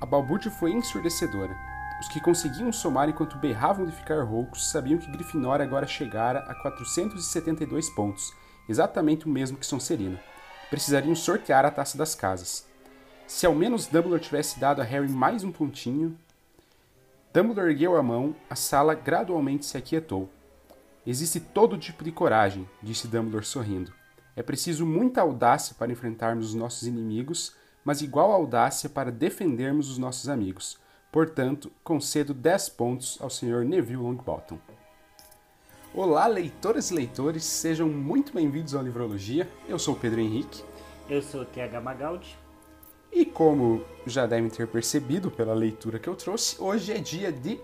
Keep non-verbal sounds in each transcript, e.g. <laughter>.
A balbúrdia foi ensurdecedora. Os que conseguiam somar enquanto berravam de ficar roucos sabiam que Grifinória agora chegara a 472 pontos, exatamente o mesmo que Sonserina. Precisariam sortear a taça das casas. Se ao menos Dumbledore tivesse dado a Harry mais um pontinho. Dumbledore ergueu a mão, a sala gradualmente se aquietou. Existe todo tipo de coragem, disse Dumbledore sorrindo. É preciso muita audácia para enfrentarmos os nossos inimigos, mas igual audácia para defendermos os nossos amigos. Portanto, concedo 10 pontos ao Sr. Neville Longbottom. Olá, leitoras e leitores, sejam muito bem-vindos ao Livrologia. Eu sou o Pedro Henrique. Eu sou o TH Magaldi. E como já devem ter percebido pela leitura que eu trouxe, hoje é dia de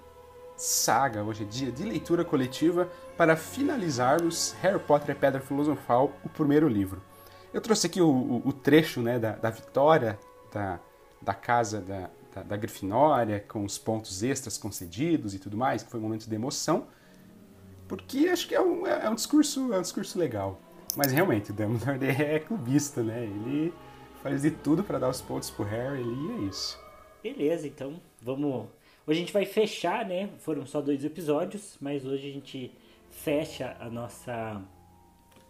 saga, hoje é dia de leitura coletiva para finalizarmos Harry Potter e Pedra Filosofal, o primeiro livro. Eu trouxe aqui o, o, o trecho né, da, da vitória da, da casa da, da, da, Grifinória, com os pontos extras concedidos e tudo mais, que foi um momento de emoção, porque acho que é um, é um, discurso, é um discurso legal. Mas realmente, o Dumbledore é clubista, né? Ele faz de tudo para dar os pontos pro Harry e é isso. Beleza, então vamos Hoje a gente vai fechar, né? Foram só dois episódios, mas hoje a gente fecha a nossa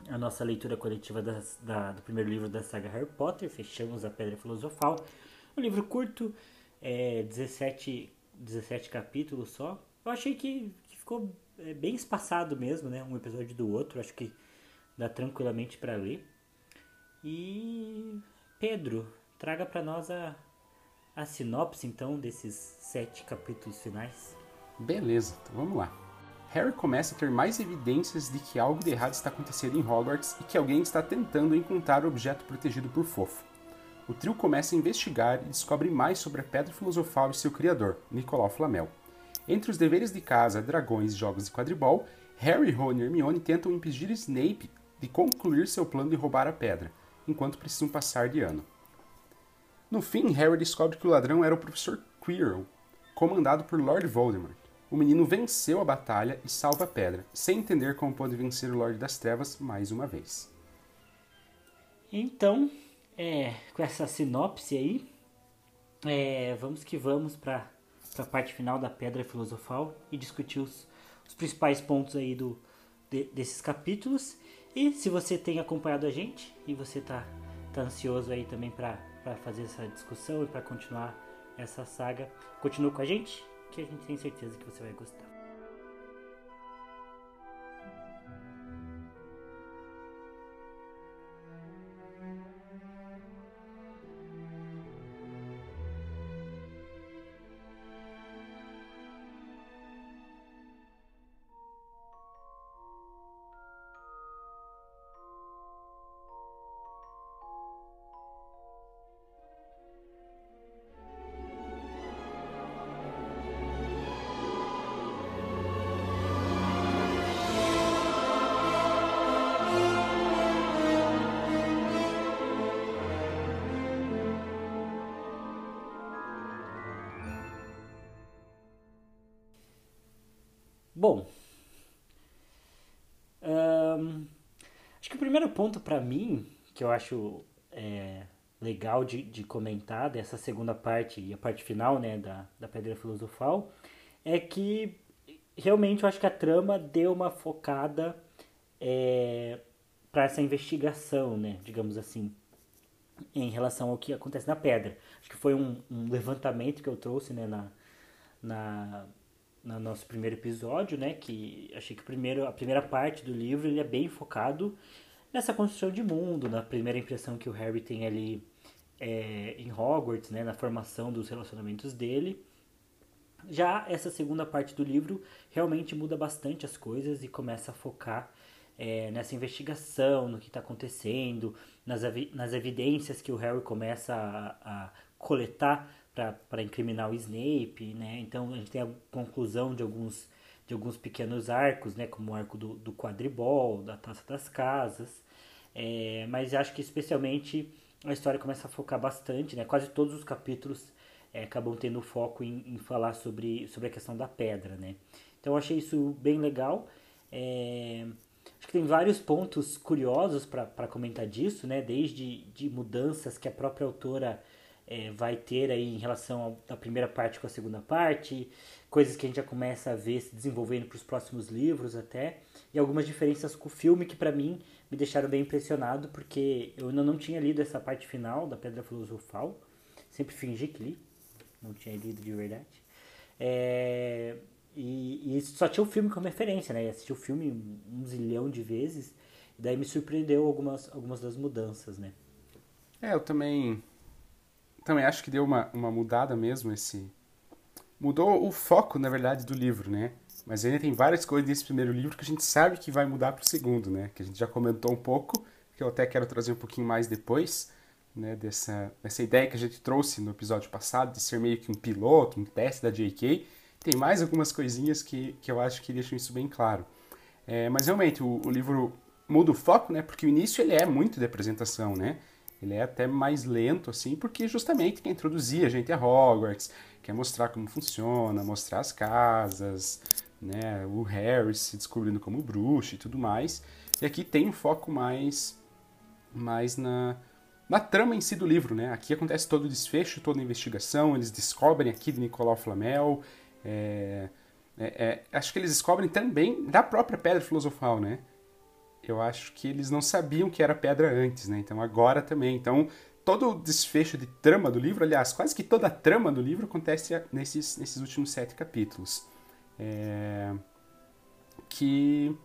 a nossa leitura coletiva da, do primeiro livro da saga Harry Potter. Fechamos a Pedra Filosofal. Um livro curto, é, 17, 17 capítulos só. Eu achei que, que ficou é, bem espaçado mesmo, né? Um episódio do outro. Acho que dá tranquilamente para ler. E Pedro, traga para nós a, a sinopse então desses sete capítulos finais? Beleza, então vamos lá. Harry começa a ter mais evidências de que algo de errado está acontecendo em Hogwarts e que alguém está tentando encontrar o objeto protegido por Fofo. O trio começa a investigar e descobre mais sobre a Pedra Filosofal e seu criador, Nicolau Flamel. Entre os deveres de casa, dragões e jogos de quadribol, Harry, Ron e Hermione tentam impedir Snape de concluir seu plano de roubar a pedra, enquanto precisam passar de ano. No fim, Harry descobre que o ladrão era o professor Quirrell, comandado por Lord Voldemort. O menino venceu a batalha e salva a pedra, sem entender como pode vencer o Lorde das Trevas mais uma vez. Então, é, com essa sinopse aí, é, vamos que vamos para a parte final da Pedra Filosofal e discutir os, os principais pontos aí do, de, desses capítulos. E se você tem acompanhado a gente e você tá, tá ansioso aí também para fazer essa discussão e para continuar essa saga. Continue com a gente, que a gente tem certeza que você vai gostar. Ponto para mim, que eu acho é, legal de, de comentar dessa segunda parte e a parte final né, da, da Pedra Filosofal, é que realmente eu acho que a trama deu uma focada é, para essa investigação, né, digamos assim, em relação ao que acontece na pedra. Acho que foi um, um levantamento que eu trouxe né, na, na no nosso primeiro episódio, né? Que achei que primeiro, a primeira parte do livro ele é bem focado nessa construção de mundo, na primeira impressão que o Harry tem ali é, em Hogwarts, né? Na formação dos relacionamentos dele. Já essa segunda parte do livro realmente muda bastante as coisas e começa a focar é, nessa investigação, no que está acontecendo, nas, nas evidências que o Harry começa a, a coletar para incriminar o Snape, né? Então a gente tem a conclusão de alguns de alguns pequenos arcos, né? Como o arco do, do quadribol, da Taça das Casas. É, mas acho que especialmente a história começa a focar bastante, né? Quase todos os capítulos é, acabam tendo foco em, em, falar sobre, sobre a questão da pedra, né? Então eu achei isso bem legal. É, acho que tem vários pontos curiosos para comentar disso, né? Desde de mudanças que a própria autora é, vai ter aí em relação à primeira parte com a segunda parte, coisas que a gente já começa a ver se desenvolvendo para os próximos livros até, e algumas diferenças com o filme que para mim me deixaram bem impressionado, porque eu ainda não tinha lido essa parte final da Pedra Filosofal, sempre fingi que li, não tinha lido de verdade. É, e, e, só tinha o filme como referência, né? assisti o filme um zilhão de vezes, e daí me surpreendeu algumas, algumas das mudanças, né? É, eu também também acho que deu uma, uma mudada mesmo esse mudou o foco, na verdade, do livro, né? Mas ainda tem várias coisas nesse primeiro livro que a gente sabe que vai mudar para o segundo, né? Que a gente já comentou um pouco, que eu até quero trazer um pouquinho mais depois, né? Dessa, dessa ideia que a gente trouxe no episódio passado de ser meio que um piloto, um teste da J.K. Tem mais algumas coisinhas que, que eu acho que deixam isso bem claro. É, mas realmente o, o livro muda o foco, né? Porque o início ele é muito de apresentação, né? Ele é até mais lento, assim, porque justamente quer introduzir a gente a Hogwarts, quer mostrar como funciona, mostrar as casas, né? O Harry se descobrindo como bruxo e tudo mais. E aqui tem um foco mais, mais na, na trama em si do livro, né? Aqui acontece todo o desfecho, toda a investigação, eles descobrem aqui de Nicolau Flamel, é, é, é, acho que eles descobrem também da própria Pedra Filosofal, né? Eu acho que eles não sabiam que era pedra antes, né? Então agora também. Então todo o desfecho de trama do livro, aliás, quase que toda a trama do livro acontece nesses, nesses últimos sete capítulos. É... Que.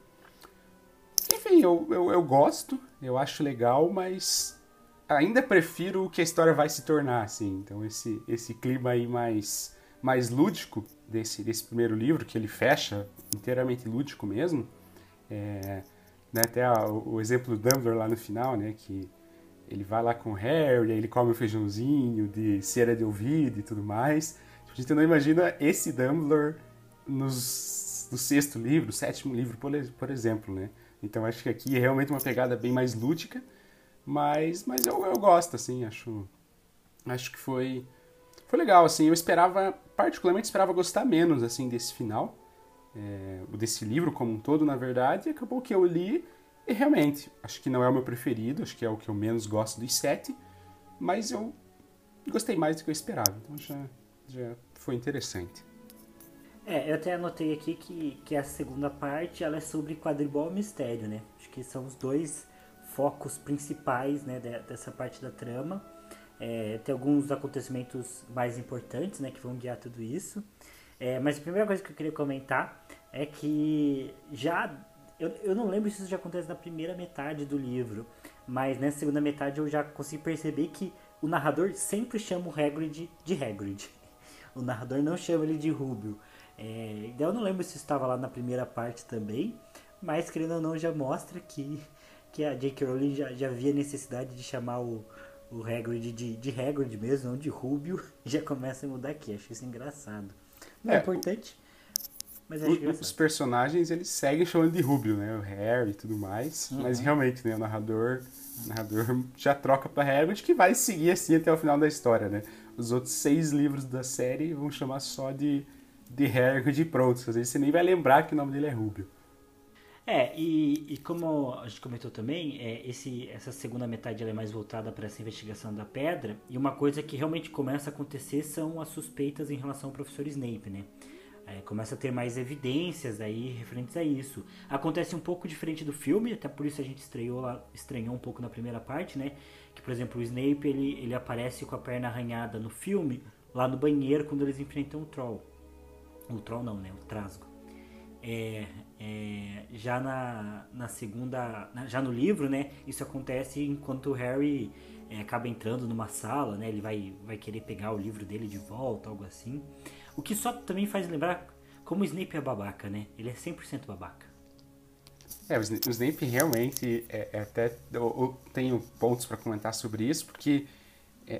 Enfim, eu, eu, eu gosto, eu acho legal, mas ainda prefiro que a história vai se tornar, assim. Então esse, esse clima aí mais, mais lúdico desse, desse primeiro livro, que ele fecha inteiramente lúdico mesmo. É, né? Até a, o exemplo do Dumbledore lá no final, né? Que ele vai lá com o Harry, aí ele come um feijãozinho de cera de ouvido e tudo mais. A gente não imagina esse Dumbledore nos, no sexto livro, sétimo livro, por, por exemplo, né? Então acho que aqui é realmente uma pegada bem mais lúdica, mas, mas eu, eu gosto, assim, acho, acho que foi, foi legal, assim, eu esperava, particularmente esperava gostar menos, assim, desse final, é, desse livro como um todo, na verdade, e acabou que eu li e realmente, acho que não é o meu preferido, acho que é o que eu menos gosto dos sete, mas eu gostei mais do que eu esperava, então já, já foi interessante. É, eu até anotei aqui que, que a segunda parte ela é sobre quadribol mistério, né? Acho que são os dois focos principais né, dessa parte da trama. É, tem alguns acontecimentos mais importantes né, que vão guiar tudo isso. É, mas a primeira coisa que eu queria comentar é que já. Eu, eu não lembro se isso já acontece na primeira metade do livro, mas nessa segunda metade eu já consigo perceber que o narrador sempre chama o Hagrid de Hagrid. <laughs> O narrador não chama ele de Rubio. É, eu não lembro se estava lá na primeira parte também, mas querendo ou não já mostra que, que a J.K. Rowling já, já via necessidade de chamar o, o Hagrid de, de Hagrid mesmo, não de Rubio, <laughs> já começa a mudar aqui. Acho isso engraçado. Não é, é importante, mas acho o, Os personagens, eles seguem chamando de Rubio, né? O Harry e tudo mais. Uhum. Mas realmente, né? O narrador, o narrador já troca pra Hagrid, que vai seguir assim até o final da história, né? Os outros seis livros da série vão chamar só de, de Hagrid e pronto. Às vezes você nem vai lembrar que o nome dele é Rubio. É, e, e como a gente comentou também, é, esse, essa segunda metade é mais voltada para essa investigação da pedra, e uma coisa que realmente começa a acontecer são as suspeitas em relação ao professor Snape, né? É, começa a ter mais evidências aí referentes a isso. Acontece um pouco diferente do filme, até por isso a gente estreou lá, estranhou um pouco na primeira parte, né? Que, por exemplo, o Snape ele, ele aparece com a perna arranhada no filme, lá no banheiro, quando eles enfrentam o Troll. O Troll não, né? O Trasgo. É, é, já na, na segunda, já no livro, né? Isso acontece enquanto o Harry é, acaba entrando numa sala, né? Ele vai, vai querer pegar o livro dele de volta, algo assim. O que só também faz lembrar como o Snape é babaca, né? Ele é 100% babaca. É, o Snape realmente é, é até eu, tenho pontos para comentar sobre isso, porque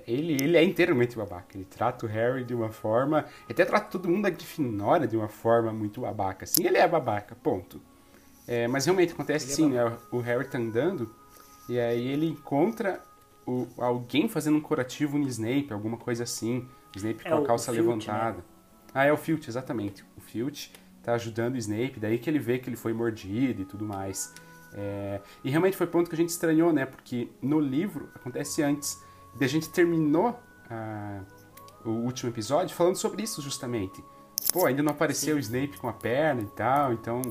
ele, ele é inteiramente babaca. Ele trata o Harry de uma forma. Ele até trata todo mundo da Grifinória de uma forma muito babaca. Assim, ele é babaca, ponto. É, mas realmente acontece é sim, né? O Harry tá andando e aí ele encontra o, alguém fazendo um curativo no Snape, alguma coisa assim. O Snape é com a calça Filch, levantada. Né? Ah, é o Filch, exatamente. O Filch tá ajudando o Snape, daí que ele vê que ele foi mordido e tudo mais. É, e realmente foi ponto que a gente estranhou, né? Porque no livro acontece antes a gente terminou a, o último episódio falando sobre isso justamente. Pô, ainda não apareceu Sim. o Snape com a perna e tal, então,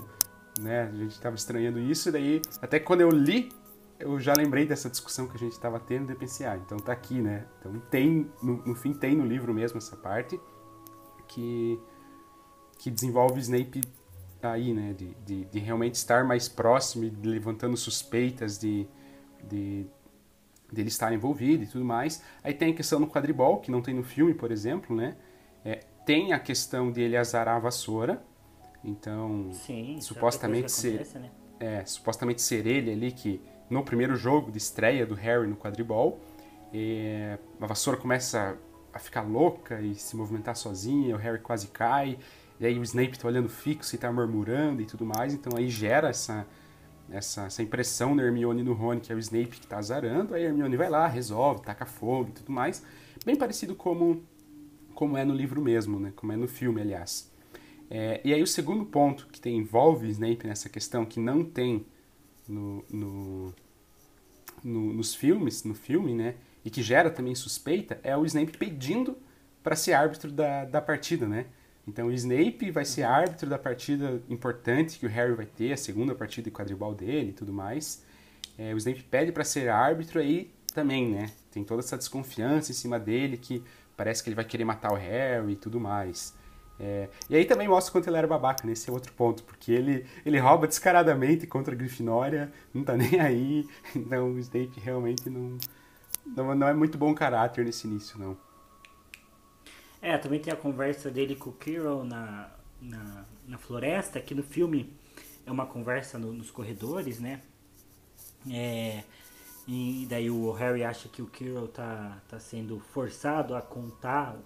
né, a gente tava estranhando isso, e daí, até quando eu li, eu já lembrei dessa discussão que a gente estava tendo e pensei, ah, então tá aqui, né? Então tem, no, no, fim tem no livro mesmo essa parte que, que desenvolve o Snape aí, né? De, de, de realmente estar mais próximo e levantando suspeitas de, de, de ele estar envolvido e tudo mais. Aí tem a questão no quadribol, que não tem no filme, por exemplo, né? É, tem a questão de ele azarar a vassoura, então Sim, supostamente ser, né? é, supostamente ser ele ali que no primeiro jogo de estreia do Harry no quadribol. E a vassoura começa a ficar louca e se movimentar sozinha, o Harry quase cai, e aí o Snape está olhando fixo e está murmurando e tudo mais, então aí gera essa, essa, essa impressão na Hermione no Rony que é o Snape que está azarando, aí a Hermione vai lá, resolve, taca fogo e tudo mais, bem parecido como, como é no livro mesmo, né? como é no filme, aliás. É, e aí o segundo ponto que tem, envolve Snape nessa questão, que não tem no, no, no, nos filmes, no filme, né? E que gera também suspeita, é o Snape pedindo para ser árbitro da, da partida, né? Então o Snape vai ser árbitro da partida importante que o Harry vai ter, a segunda partida de quadribol dele e tudo mais. É, o Snape pede para ser árbitro aí também, né? Tem toda essa desconfiança em cima dele que parece que ele vai querer matar o Harry e tudo mais. É, e aí também mostra quanto ele era babaca, nesse né? é outro ponto, porque ele, ele rouba descaradamente contra a Grifinória, não tá nem aí, <laughs> então o Snape realmente não, não, não é muito bom caráter nesse início, não. É, também tem a conversa dele com o Kirill na, na, na floresta, que no filme é uma conversa no, nos corredores, né? É, e daí o Harry acha que o Kirill tá, tá sendo forçado a contar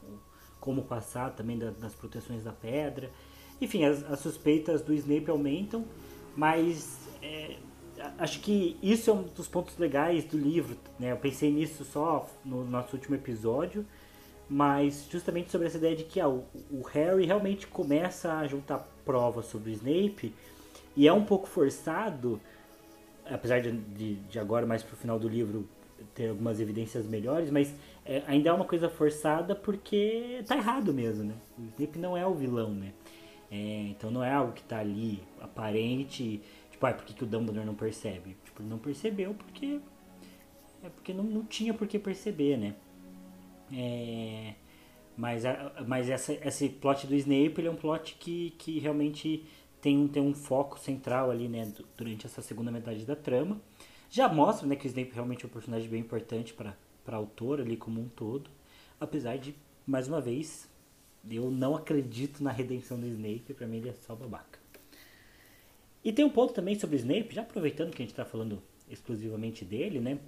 como passar também da, das proteções da pedra. Enfim, as, as suspeitas do Snape aumentam, mas é, acho que isso é um dos pontos legais do livro. Né? Eu pensei nisso só no nosso último episódio, mas justamente sobre essa ideia de que ah, o, Harry realmente começa a juntar provas sobre o Snape e é um pouco forçado, apesar de, de, de agora mais pro final do livro ter algumas evidências melhores, mas é, ainda é uma coisa forçada porque tá errado mesmo, né? O Snape não é o vilão, né? É, então não é algo que tá ali aparente, tipo, ah, por que, que o Dumbledore não percebe? Tipo, não percebeu porque é porque não, não tinha por que perceber, né? É, mas a, mas essa, esse plot do Snape ele é um plot que, que realmente tem, tem um foco central ali, né, durante essa segunda metade da trama. Já mostra, né, que o Snape realmente é um personagem bem importante para para autor ali como um todo, apesar de mais uma vez eu não acredito na redenção do Snape, para mim ele é só babaca. E tem um ponto também sobre o Snape, já aproveitando que a gente está falando exclusivamente dele, né?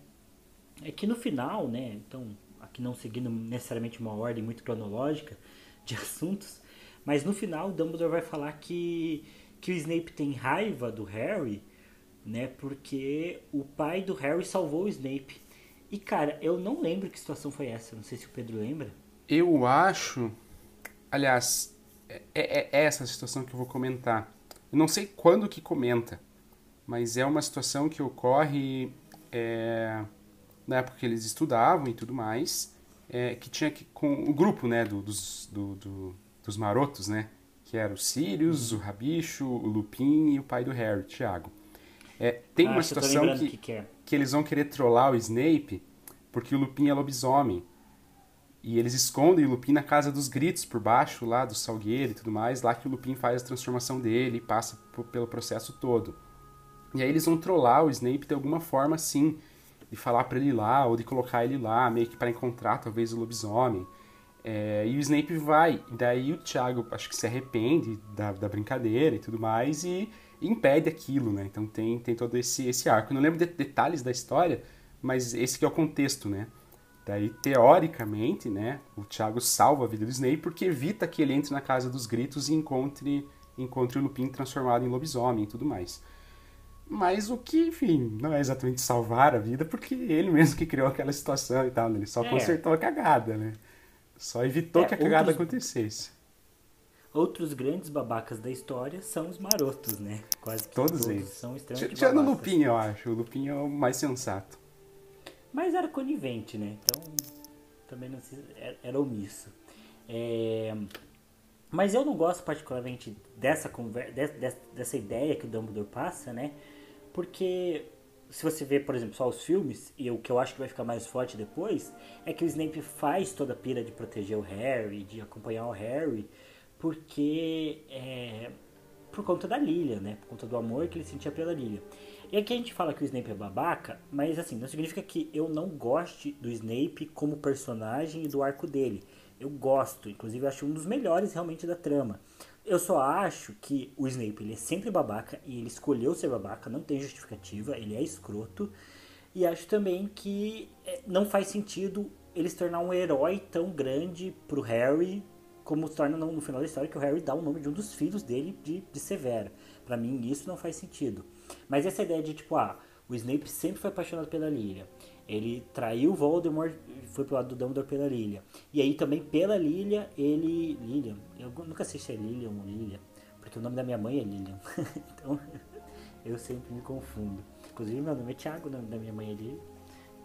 É que no final, né? Então, aqui não seguindo necessariamente uma ordem muito cronológica de <laughs> assuntos, mas no final Dumbledore vai falar que, que o Snape tem raiva do Harry, né? Porque o pai do Harry salvou o Snape. E cara, eu não lembro que situação foi essa. Não sei se o Pedro lembra. Eu acho. Aliás, é, é, é essa situação que eu vou comentar. Eu não sei quando que comenta, mas é uma situação que ocorre é, na época que eles estudavam e tudo mais, é, que tinha que, com o grupo né, do, dos, do, do, dos marotos, né? Que era o Sirius, o Rabicho, o Lupin e o pai do Harry, Thiago. É, tem ah, uma situação que, que, que, é. que, eles vão querer trollar o Snape porque o Lupin é lobisomem. E eles escondem o Lupin na casa dos gritos, por baixo lá do Salgueiro e tudo mais, lá que o Lupin faz a transformação dele e passa pelo processo todo. E aí eles vão trollar o Snape de alguma forma assim, de falar para ele lá, ou de colocar ele lá, meio que para encontrar talvez o lobisomem. É, e o Snape vai, daí o Thiago acho que se arrepende da, da brincadeira e tudo mais, e impede aquilo, né? Então tem, tem todo esse, esse arco. Eu não lembro de detalhes da história, mas esse que é o contexto, né? Daí, teoricamente, né, o Thiago salva a vida do Snape porque evita que ele entre na Casa dos Gritos e encontre, encontre o Lupin transformado em lobisomem e tudo mais. Mas o que, enfim, não é exatamente salvar a vida, porque ele mesmo que criou aquela situação e tal, né? ele só é. consertou a cagada, né? Só evitou é, que a cagada outros... acontecesse. Outros grandes babacas da história são os marotos, né? Quase todos, todos eles. São extremamente Tirando o Lupin, eu acho. O Lupin é o mais sensato. Mas era conivente, né? Então. também não era, era omisso. É, mas eu não gosto particularmente dessa, conversa, dessa, dessa ideia que o Dumbledore passa, né? Porque se você vê, por exemplo, só os filmes, e o que eu acho que vai ficar mais forte depois, é que o Snape faz toda a pira de proteger o Harry, de acompanhar o Harry, porque é, por conta da Lilia, né? Por conta do amor que ele sentia pela Lilia. E aqui a gente fala que o Snape é babaca, mas assim, não significa que eu não goste do Snape como personagem e do arco dele. Eu gosto, inclusive acho um dos melhores realmente da trama. Eu só acho que o Snape ele é sempre babaca e ele escolheu ser babaca, não tem justificativa, ele é escroto. E acho também que é, não faz sentido ele se tornar um herói tão grande pro Harry como se torna no, final da história que o Harry dá o nome de um dos filhos dele de, de Severa. Para mim isso não faz sentido. Mas essa ideia de tipo, ah, o Snape sempre foi apaixonado pela Lilia. Ele traiu Voldemort foi pro lado do Dumbledore pela Lilia. E aí também pela Lilia, ele... Lilian? Eu nunca sei se é Lilian ou Lilia. Porque o nome da minha mãe é Lilian. <laughs> então, eu sempre me confundo. Inclusive, meu nome é Thiago, o nome da minha mãe é Lilian.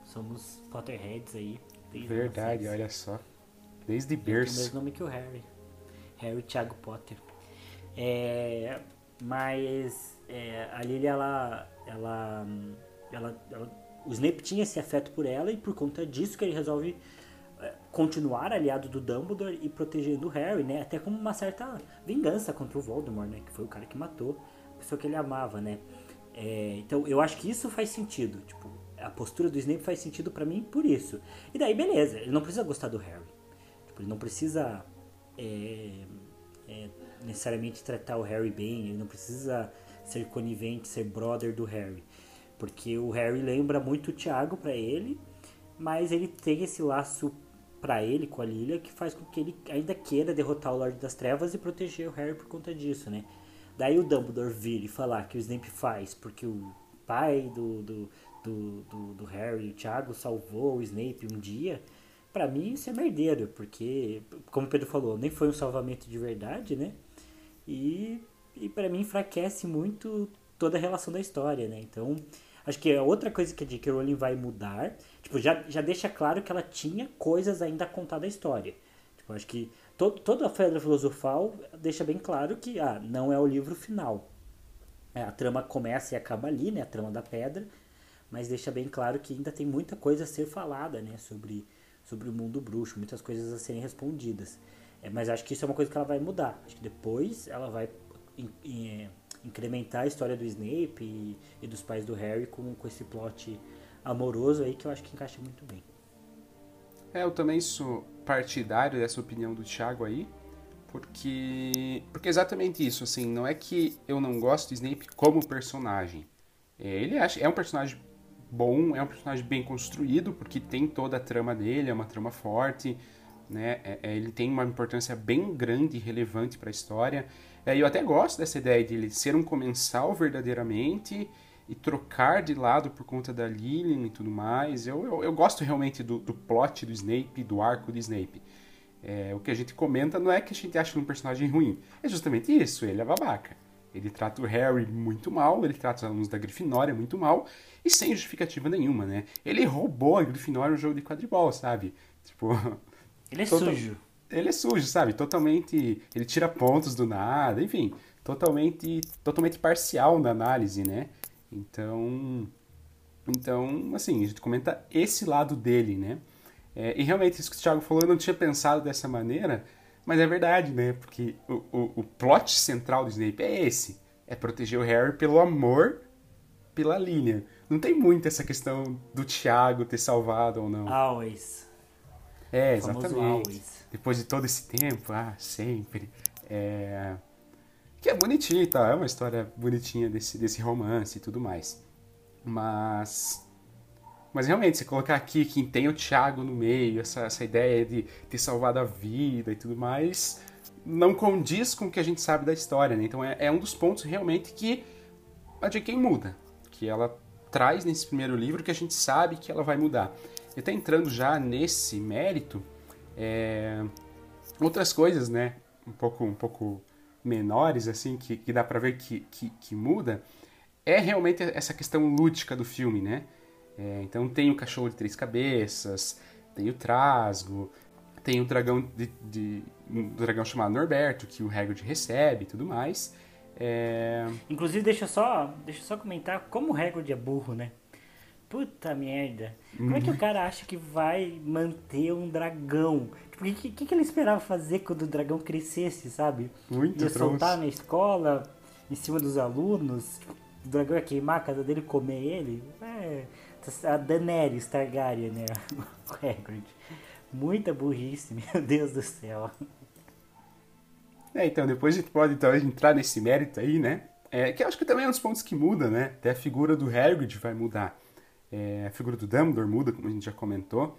Somos Potterheads aí. Verdade, olha só. Desde berço. o mesmo nome que o Harry. Harry Thiago Potter. É, mas é, a Lilia, ela, ela, ela, ela o Snape tinha esse afeto por ela e por conta disso que ele resolve é, continuar aliado do Dumbledore e protegendo o Harry, né? Até como uma certa vingança contra o Voldemort, né? Que foi o cara que matou a pessoa que ele amava, né? É, então eu acho que isso faz sentido, tipo, a postura do Snape faz sentido para mim por isso. E daí beleza, ele não precisa gostar do Harry, tipo, ele não precisa é, é, necessariamente tratar o Harry bem, ele não precisa ser conivente, ser brother do Harry. Porque o Harry lembra muito o Tiago para ele, mas ele tem esse laço para ele com a Lilia que faz com que ele ainda queira derrotar o Lorde das Trevas e proteger o Harry por conta disso, né? Daí o Dumbledore vir e falar que o Snape faz porque o pai do, do, do, do, do Harry, o Tiago, salvou o Snape um dia, para mim isso é merdeiro, porque, como o Pedro falou, nem foi um salvamento de verdade, né? E, e para mim enfraquece muito toda a relação da história, né? Então, Acho que é outra coisa que a J.K. Rowling vai mudar. Tipo, já, já deixa claro que ela tinha coisas ainda a contar da história. Tipo, acho que to, toda a Pedra Filosofal deixa bem claro que ah, não é o livro final. É, a trama começa e acaba ali, né? A trama da pedra. Mas deixa bem claro que ainda tem muita coisa a ser falada, né? Sobre, sobre o mundo bruxo. Muitas coisas a serem respondidas. É, mas acho que isso é uma coisa que ela vai mudar. Acho que depois ela vai... Em, em, incrementar a história do Snape e, e dos pais do Harry com, com esse plot amoroso aí que eu acho que encaixa muito bem. É, eu também sou partidário dessa opinião do Thiago aí, porque porque é exatamente isso, assim, não é que eu não gosto do Snape como personagem. É, ele é um personagem bom, é um personagem bem construído, porque tem toda a trama dele, é uma trama forte, né? É, é, ele tem uma importância bem grande e relevante para a história. É, eu até gosto dessa ideia de ele ser um comensal verdadeiramente e trocar de lado por conta da Lilian e tudo mais. Eu, eu, eu gosto realmente do, do plot do Snape, do arco do Snape. É, o que a gente comenta não é que a gente acha um personagem ruim, é justamente isso, ele é babaca. Ele trata o Harry muito mal, ele trata os alunos da Grifinória muito mal, e sem justificativa nenhuma, né? Ele roubou a Grifinória no jogo de quadribol, sabe? Tipo... <laughs> Ele é sujo ele é sujo, sabe? Totalmente. Ele tira pontos do nada, enfim. Totalmente, totalmente parcial na análise, né? Então. Então, assim, a gente comenta esse lado dele, né? É, e realmente, isso que o Thiago falou, eu não tinha pensado dessa maneira, mas é verdade, né? Porque o, o, o plot central do Snape é esse: é proteger o Harry pelo amor pela linha. Não tem muito essa questão do Thiago ter salvado ou não. Always. É, exatamente. Depois de todo esse tempo, ah, sempre. É... Que é bonitinho e tá? tal, é uma história bonitinha desse, desse romance e tudo mais. Mas. Mas realmente, você colocar aqui quem tem o Thiago no meio, essa, essa ideia de ter salvado a vida e tudo mais, não condiz com o que a gente sabe da história, né? Então é, é um dos pontos realmente que a J.K. muda. Que ela traz nesse primeiro livro que a gente sabe que ela vai mudar. E tá entrando já nesse mérito, é, outras coisas, né? Um pouco, um pouco menores, assim, que, que dá pra ver que, que, que muda, é realmente essa questão lúdica do filme, né? É, então tem o cachorro de três cabeças, tem o Trasgo, tem o dragão de, de um dragão chamado Norberto, que o Hagrid recebe e tudo mais. É... Inclusive, deixa eu só, deixa só comentar como o Hagrid é burro, né? Puta merda. Como é que o uhum. cara acha que vai manter um dragão? Tipo, o que, que, que, ele esperava fazer quando o dragão crescesse, sabe? Muito Ia soltar na escola, em cima dos alunos? Tipo, o dragão ia queimar a casa dele e comer ele? É, a Daenerys Targaryen, né? <laughs> O Hagrid. Muita burrice, <laughs> meu Deus do céu. É, então, depois a gente pode talvez entrar nesse mérito aí, né? É, que eu acho que também é um dos pontos que muda, né? Até a figura do Hagrid vai mudar. É, a figura do Dumbledore muda, como a gente já comentou.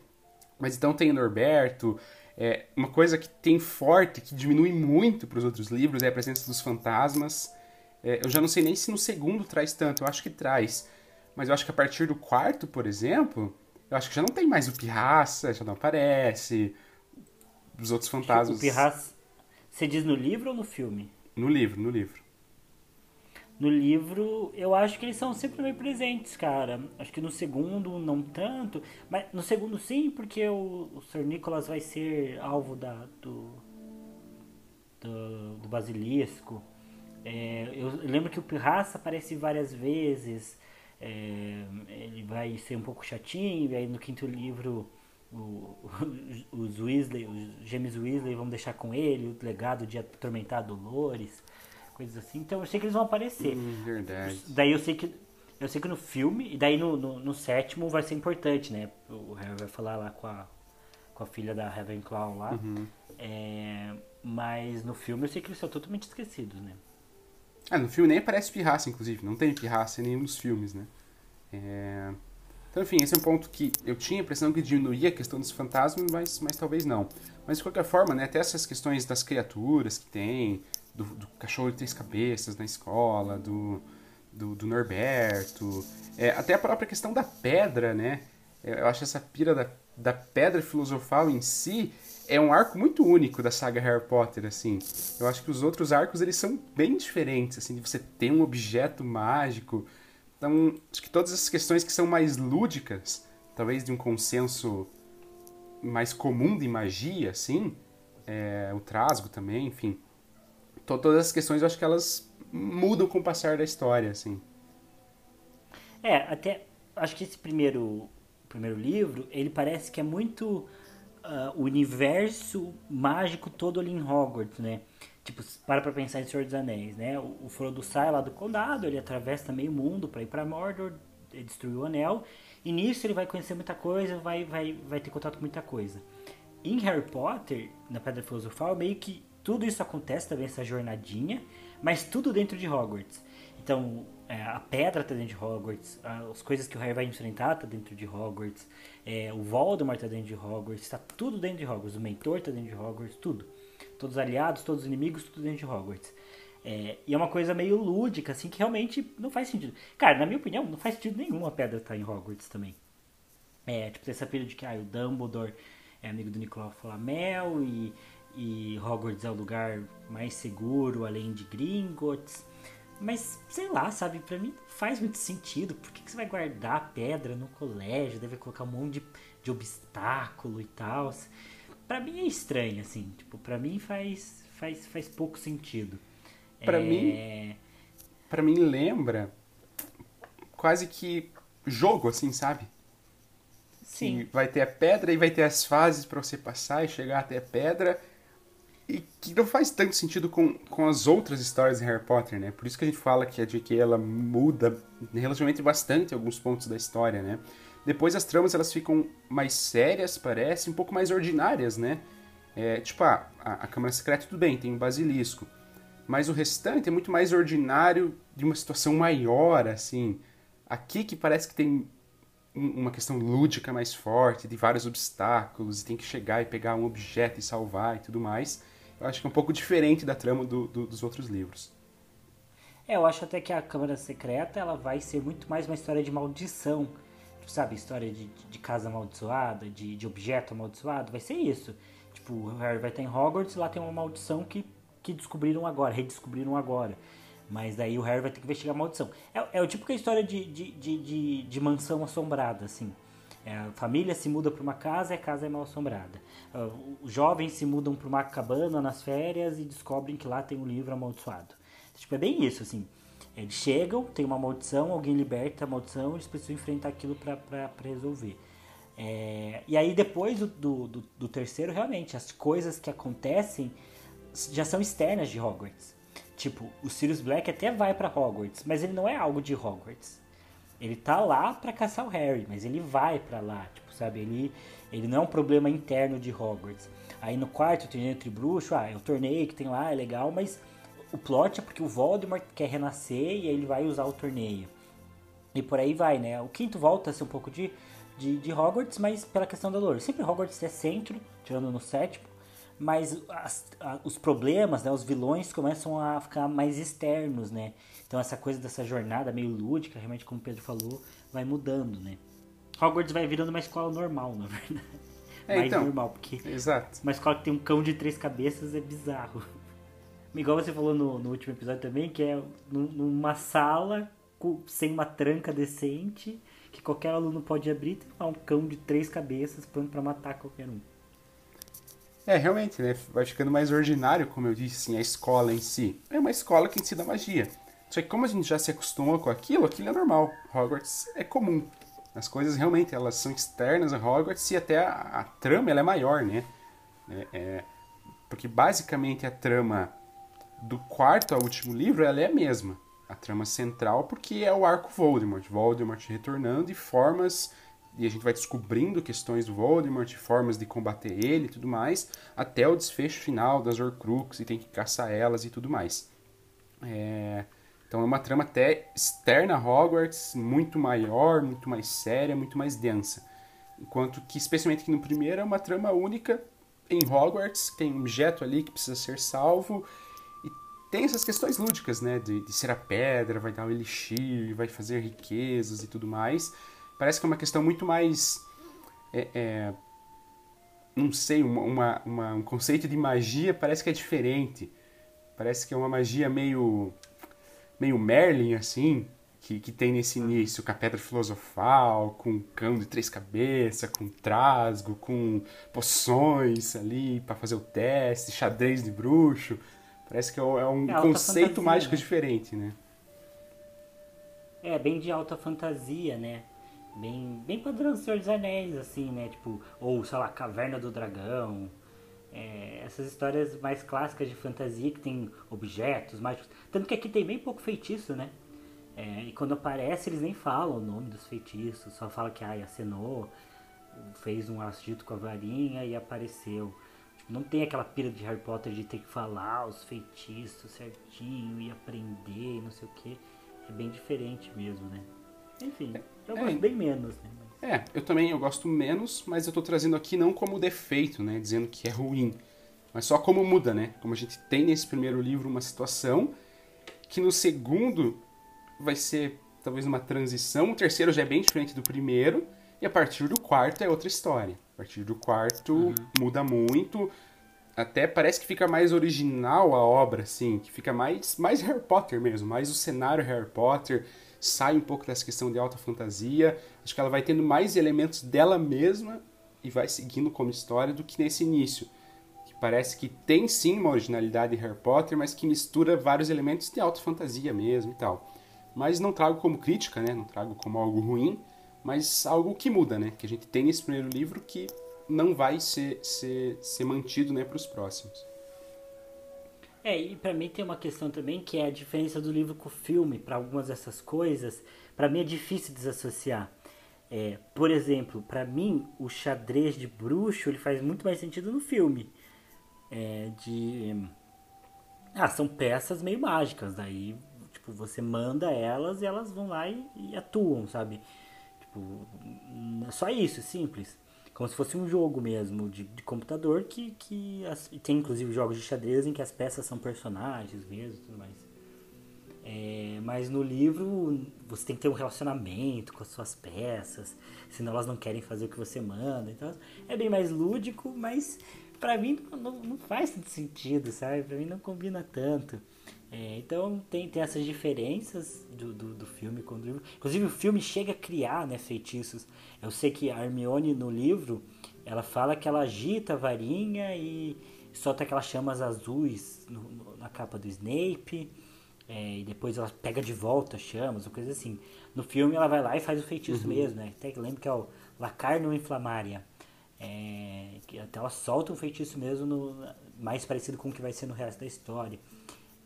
Mas então tem o Norberto. É, uma coisa que tem forte, que diminui muito para os outros livros, é a presença dos fantasmas. É, eu já não sei nem se no segundo traz tanto, eu acho que traz. Mas eu acho que a partir do quarto, por exemplo, eu acho que já não tem mais o Pirraça, já não aparece. Os outros fantasmas. O Pirraça. Você diz no livro ou no filme? No livro, no livro no livro, eu acho que eles são sempre meio presentes, cara. Acho que no segundo não tanto, mas no segundo sim, porque o, o Sr. Nicholas vai ser alvo da, do, do, do basilisco. É, eu lembro que o Pirraça aparece várias vezes. É, ele vai ser um pouco chatinho, e aí no quinto livro o, <laughs> os Weasley, os gêmeos Weasley vão deixar com ele o legado de atormentar Dolores coisas assim. Então eu sei que eles vão aparecer. Hum, verdade. Daí eu sei que eu sei que no filme, e daí no, no, no, sétimo vai ser importante, né? O Harry vai falar lá com a, com a filha da Ravenclaw lá. Uhum. É, mas no filme eu sei que eles são totalmente esquecidos, né? Ah, no filme nem aparece pirraça, inclusive. Não tem pirraça em nenhum dos filmes, né? É... Então, enfim, esse é um ponto que eu tinha a impressão que diminuía a questão dos fantasmas, mas, mas talvez não. Mas, de qualquer forma, né, até essas questões das criaturas que tem, do, do cachorro de três cabeças na escola, do, do, do Norberto, é, até a própria questão da pedra, né? Eu acho essa pira da, da pedra filosofal em si é um arco muito único da saga Harry Potter, assim. Eu acho que os outros arcos, eles são bem diferentes, assim, de você ter um objeto mágico. Então, acho que todas essas questões que são mais lúdicas, talvez de um consenso mais comum de magia, assim, é, o trasgo também, enfim todas as questões eu acho que elas mudam com o passar da história, assim. É, até acho que esse primeiro primeiro livro, ele parece que é muito uh, o universo mágico todo ali em Hogwarts, né? Tipo, para pra pensar em Senhor dos Anéis, né? O, o Frodo sai lá do condado, ele atravessa meio mundo para ir para Mordor, destruir o anel, e nisso ele vai conhecer muita coisa, vai, vai, vai ter contato com muita coisa. Em Harry Potter, na Pedra Filosofal, meio que tudo isso acontece também, essa jornadinha, mas tudo dentro de Hogwarts. Então, é, a pedra tá dentro de Hogwarts, as coisas que o Harry vai enfrentar tá dentro de Hogwarts, é, o Voldemort tá dentro de Hogwarts, tá tudo dentro de Hogwarts, o Mentor tá dentro de Hogwarts, tudo. Todos os aliados, todos os inimigos, tudo dentro de Hogwarts. É, e é uma coisa meio lúdica, assim, que realmente não faz sentido. Cara, na minha opinião, não faz sentido nenhum a pedra estar tá em Hogwarts também. É, tipo, essa pilha de que ah, o Dumbledore é amigo do Nicolau Flamel e e Hogwarts é o lugar mais seguro além de Gringotts. Mas sei lá, sabe, pra mim não faz muito sentido. Por que, que você vai guardar pedra no colégio? Deve colocar um monte de, de obstáculo e tal. Pra mim é estranho, assim. Tipo, pra mim faz, faz, faz pouco sentido. Pra é... mim. Pra mim lembra quase que jogo, assim, sabe? Sim. Que vai ter a pedra e vai ter as fases para você passar e chegar até a pedra e que não faz tanto sentido com, com as outras histórias de Harry Potter, né? Por isso que a gente fala que a J.K. ela muda relativamente bastante alguns pontos da história, né? Depois as tramas elas ficam mais sérias, parece, um pouco mais ordinárias, né? É, tipo, ah, a, a Câmara Secreta tudo bem, tem um basilisco. Mas o restante é muito mais ordinário de uma situação maior, assim. Aqui que parece que tem uma questão lúdica mais forte, de vários obstáculos, e tem que chegar e pegar um objeto e salvar e tudo mais acho que é um pouco diferente da trama do, do, dos outros livros. É, eu acho até que a Câmara Secreta ela vai ser muito mais uma história de maldição. Sabe, história de, de casa amaldiçoada, de, de objeto amaldiçoado, vai ser isso. Tipo, o Harry vai estar em Hogwarts e lá tem uma maldição que, que descobriram agora, redescobriram agora. Mas daí o Harry vai ter que investigar a maldição. É, é o tipo que a história de, de, de, de, de mansão assombrada, assim. É, a família se muda para uma casa e a casa é mal assombrada. Uh, os jovens se mudam para uma cabana nas férias e descobrem que lá tem um livro amaldiçoado. Tipo, é bem isso, assim. Eles chegam, tem uma maldição, alguém liberta a maldição, eles precisam enfrentar aquilo para resolver. É, e aí depois do, do, do, terceiro, realmente, as coisas que acontecem já são externas de Hogwarts. Tipo, o Sirius Black até vai para Hogwarts, mas ele não é algo de Hogwarts. Ele tá lá para caçar o Harry, mas ele vai para lá, tipo, sabe? Ele, ele não é um problema interno de Hogwarts. Aí no quarto, torneio entre bruxo, ah, é o torneio que tem lá, é legal, mas o plot é porque o Voldemort quer renascer e aí ele vai usar o torneio. E por aí vai, né? O quinto volta a ser um pouco de, de, de Hogwarts, mas pela questão da lore. Sempre Hogwarts é centro, tirando no sétimo, mas as, a, os problemas, né, os vilões começam a ficar mais externos, né? Então essa coisa dessa jornada meio lúdica, realmente como o Pedro falou, vai mudando, né? Hogwarts vai virando uma escola normal, na <laughs> verdade. É, mais então, normal, porque exato. uma escola que tem um cão de três cabeças é bizarro. <laughs> Igual você falou no, no último episódio também, que é numa sala com, sem uma tranca decente, que qualquer aluno pode abrir, tem um cão de três cabeças pronto para matar qualquer um. É, realmente, né? Vai ficando mais ordinário, como eu disse, assim, a escola em si. É uma escola que ensina magia. Só que como a gente já se acostumou com aquilo, aquilo é normal. Hogwarts é comum. As coisas realmente, elas são externas a Hogwarts e até a, a trama ela é maior, né? É, é, porque basicamente a trama do quarto ao último livro, ela é a mesma. A trama central, porque é o arco Voldemort. Voldemort retornando e formas. E a gente vai descobrindo questões do Voldemort, formas de combater ele e tudo mais, até o desfecho final das Horcrux e tem que caçar elas e tudo mais. É... Então é uma trama até externa a Hogwarts, muito maior, muito mais séria, muito mais densa. Enquanto que, especialmente no primeiro, é uma trama única em Hogwarts, tem um objeto ali que precisa ser salvo tem essas questões lúdicas, né? De, de, ser a pedra, vai dar o elixir, vai fazer riquezas e tudo mais. Parece que é uma questão muito mais. É, é, não sei, uma, uma, um conceito de magia parece que é diferente. Parece que é uma magia meio. meio Merlin, assim, que, que tem nesse início, com a pedra filosofal, com um cão de três cabeças, com trasgo, com poções ali para fazer o teste, xadrez de bruxo. Parece que é um é conceito fantasia, mágico né? diferente, né? É, bem de alta fantasia, né? Bem, bem padrão Senhor dos Anéis, assim, né? Tipo, ou, sei lá, Caverna do Dragão. É, essas histórias mais clássicas de fantasia que tem objetos mágicos. Tanto que aqui tem bem pouco feitiço, né? É, e quando aparece, eles nem falam o nome dos feitiços, só fala que ai, acenou, fez um agito com a varinha e apareceu. Não tem aquela pira de Harry Potter de ter que falar os feitiços certinho e aprender e não sei o que. É bem diferente mesmo, né? Enfim, eu é, gosto bem menos, né? Mas... É, eu também eu gosto menos, mas eu tô trazendo aqui não como defeito, né? Dizendo que é ruim. Mas só como muda, né? Como a gente tem nesse primeiro livro uma situação que no segundo vai ser talvez uma transição. O terceiro já é bem diferente do primeiro. E a partir do quarto é outra história. A partir do quarto uhum. muda muito. Até parece que fica mais original a obra, assim, que fica mais, mais Harry Potter mesmo, mais o cenário Harry Potter, sai um pouco dessa questão de alta fantasia. Acho que ela vai tendo mais elementos dela mesma e vai seguindo como história do que nesse início. Que parece que tem sim uma originalidade de Harry Potter, mas que mistura vários elementos de alta fantasia mesmo e tal. Mas não trago como crítica, né? Não trago como algo ruim mas algo que muda, né? Que a gente tem nesse primeiro livro que não vai ser, ser, ser mantido né, para os próximos. É, e para mim tem uma questão também que é a diferença do livro com o filme. Para algumas dessas coisas, para mim é difícil desassociar. É, por exemplo, para mim o xadrez de bruxo ele faz muito mais sentido no filme. É, de ah, são peças meio mágicas, daí tipo você manda elas e elas vão lá e, e atuam, sabe? Tipo, só isso, simples. Como se fosse um jogo mesmo de, de computador que, que as, tem inclusive jogos de xadrez em que as peças são personagens mesmo tudo mais. É, mas no livro você tem que ter um relacionamento com as suas peças, senão elas não querem fazer o que você manda. Então é bem mais lúdico, mas pra mim não, não, faz sentido, sabe? Pra mim não combina tanto. É, então tem, tem essas diferenças do, do, do filme com o livro. Inclusive o filme chega a criar né, feitiços. Eu sei que a Hermione no livro, ela fala que ela agita a varinha e solta aquelas chamas azuis no, no, na capa do Snape. É, e depois ela pega de volta chamas, ou coisa assim. No filme ela vai lá e faz o feitiço uhum. mesmo, né? Até que lembro que é o Lacarno Inflamária. É, que até ela solta um feitiço mesmo no, mais parecido com o que vai ser no resto da história.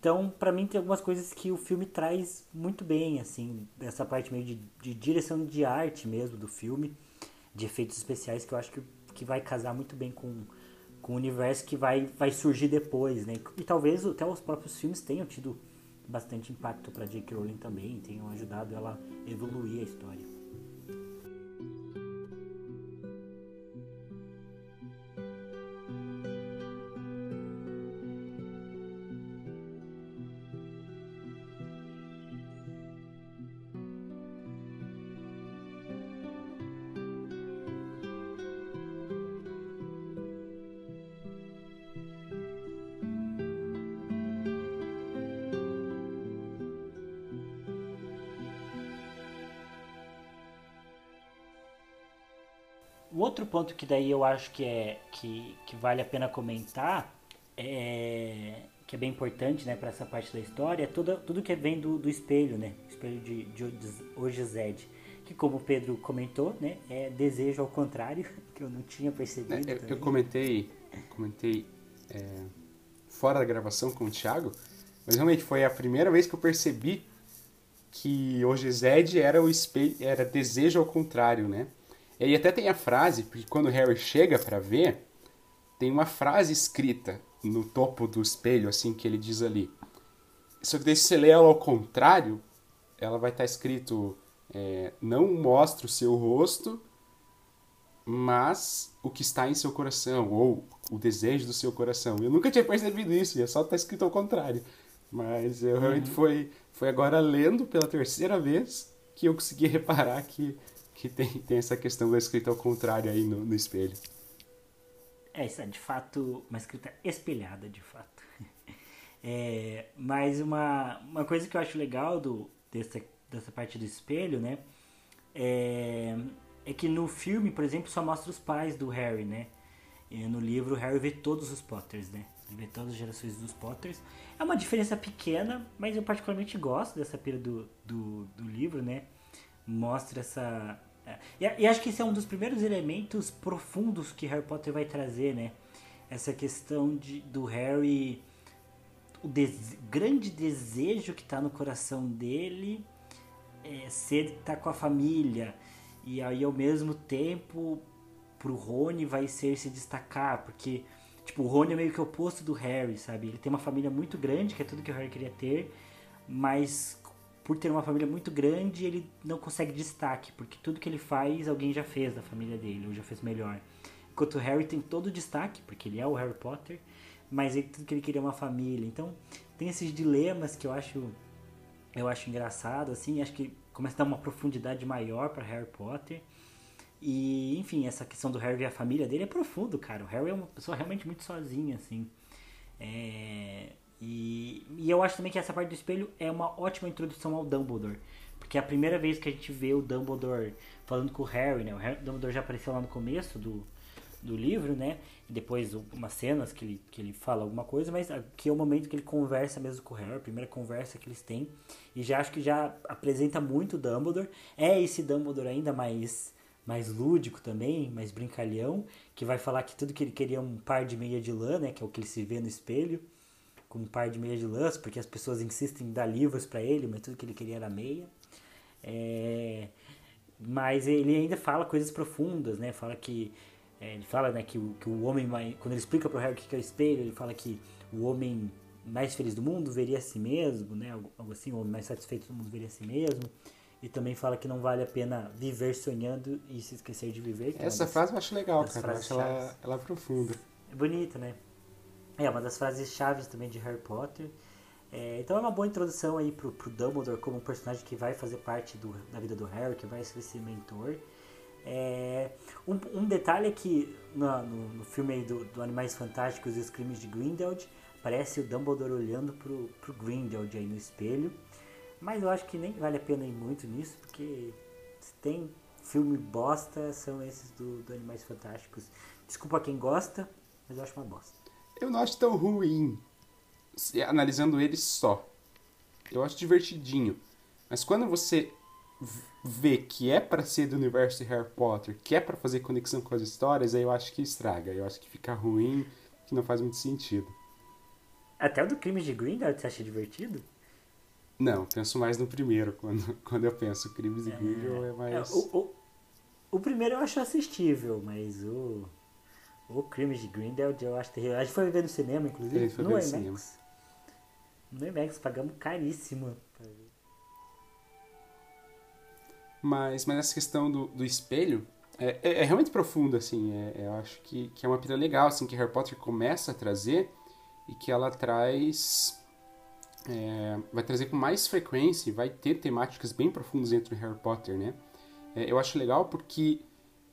Então, para mim, tem algumas coisas que o filme traz muito bem, assim, dessa parte meio de, de, direção de arte mesmo do filme, de efeitos especiais, que eu acho que, que vai casar muito bem com, com o universo que vai, vai surgir depois, né? E talvez até os próprios filmes tenham tido bastante impacto para J.K. Rowling também, tenham ajudado ela a evoluir a história. Ponto que daí eu acho que é que, que vale a pena comentar é que é bem importante, né, para essa parte da história, é tudo, tudo que vem do, do espelho, né, espelho de, de Ojized, que como o Pedro comentou, né, é desejo ao contrário, <laughs> que eu não tinha percebido. É, eu, eu, comentei, comentei é, fora da gravação com o Thiago, mas realmente foi a primeira vez que eu percebi que Ojized era o espelho, era desejo ao contrário, né? E aí até tem a frase, porque quando o Harry chega para ver, tem uma frase escrita no topo do espelho, assim, que ele diz ali. Só que daí se você lê ela ao contrário, ela vai estar tá escrito é, não mostre o seu rosto, mas o que está em seu coração, ou o desejo do seu coração. Eu nunca tinha percebido isso, é só estar tá escrito ao contrário. Mas eu realmente uhum. foi, foi agora lendo pela terceira vez que eu consegui <laughs> reparar que que tem, tem essa questão da escrita ao contrário aí no, no espelho. É, isso é de fato uma escrita espelhada, de fato. <laughs> É, mas uma, uma coisa que eu acho legal do, dessa, dessa parte do espelho, né? É, é que no filme, por exemplo, só mostra os pais do Harry, né? E no livro, o Harry vê todos os Potters, né? Ele vê todas as gerações dos Potters. É uma diferença pequena, mas eu particularmente gosto dessa pira do, do, do livro, né? Mostra essa. É, e, e, acho que esse é um dos primeiros elementos profundos que Harry Potter vai trazer, né? Essa questão de, do Harry, o grande desejo que está no coração dele é ser estar tá com a família. E aí, ao mesmo tempo, pro Rony vai ser se destacar, porque, tipo, o Rony é meio que o oposto do Harry, sabe? Ele tem uma família muito grande, que é tudo que o Harry queria ter, mas por ter uma família muito grande, ele não consegue destaque, porque tudo que ele faz, alguém já fez da família dele, ou já fez melhor. Enquanto o Harry tem todo o destaque, porque ele é o Harry Potter, mas ele, tudo que ele queria é uma família. Então, tem esses dilemas que eu acho eu acho engraçado, assim, acho que começa a dar uma profundidade maior para Harry Potter. E, enfim, essa questão do Harry e a família dele é profundo, cara. O Harry é uma pessoa realmente muito sozinha, assim. É, e, e eu acho também que essa parte do espelho é uma ótima introdução ao Dumbledore. Porque é a primeira vez que a gente vê o Dumbledore falando com o Harry, né? O Harry, Dumbledore já apareceu lá no começo do, do livro, né? Depois umas cenas que ele, que ele fala alguma coisa, mas aqui é o momento que ele conversa mesmo com o Harry, a primeira conversa que eles têm. E já acho que já apresenta muito o Dumbledore. É esse Dumbledore ainda mais, mais lúdico também, mais brincalhão, que vai falar que tudo que ele queria é um par de meia de lã, né? Que é o que ele se vê no espelho com um par de meias de lã, porque as pessoas insistem em dar livros para ele, mas tudo que ele queria era meia. É, mas ele ainda fala coisas profundas, né? Fala que é, ele fala né, que, o, que o homem mais, quando ele explica para o Harry o que é o espelho, ele fala que o homem mais feliz do mundo veria a si mesmo, né? Algo, assim, o homem mais satisfeito do mundo veria a si mesmo. E também fala que não vale a pena viver sonhando e se esquecer de viver. É Essa frase eu acho legal, cara. Eu acho ela, ela profunda. É bonita, né? É uma das frases chaves também de Harry Potter. É, então é uma boa introdução aí pro, pro Dumbledore como um personagem que vai fazer parte do, da vida do Harry, que vai ser esse mentor. É, um, um, detalhe é que no, no, no filme do, do, Animais Fantásticos e os Crimes de Grindelwald, parece o Dumbledore olhando pro, pro Grindelwald aí no espelho. Mas eu acho que nem vale a pena ir muito nisso, porque se tem filme bosta, são esses do, do Animais Fantásticos. Desculpa quem gosta, mas eu acho uma bosta. Eu não acho tão ruim, analisando eles só. Eu acho divertidinho. Mas quando você vê que é para ser do universo de Harry Potter, que é para fazer conexão com as histórias, aí eu acho que estraga. Eu acho que fica ruim, que não faz muito sentido. Até o do Crime de Grindelwald você acha divertido? Não, penso mais no primeiro. Quando, <laughs> quando eu penso Crimes de é, Grindelwald é mais... É, o, o, o, primeiro eu acho assistível, mas o... O Crimes de Grindelwald eu acho terrível. A gente foi ver no cinema, inclusive. A gente foi no ver no cinema. No IMAX pagamos caríssimo. Mas, mas essa questão do, do espelho é, é, é realmente profunda, assim. É, eu acho que, que é uma pira legal, assim, que Harry Potter começa a trazer e que ela traz... É, vai trazer com mais frequência e vai ter temáticas bem profundas dentro de Harry Potter, né? É, eu acho legal porque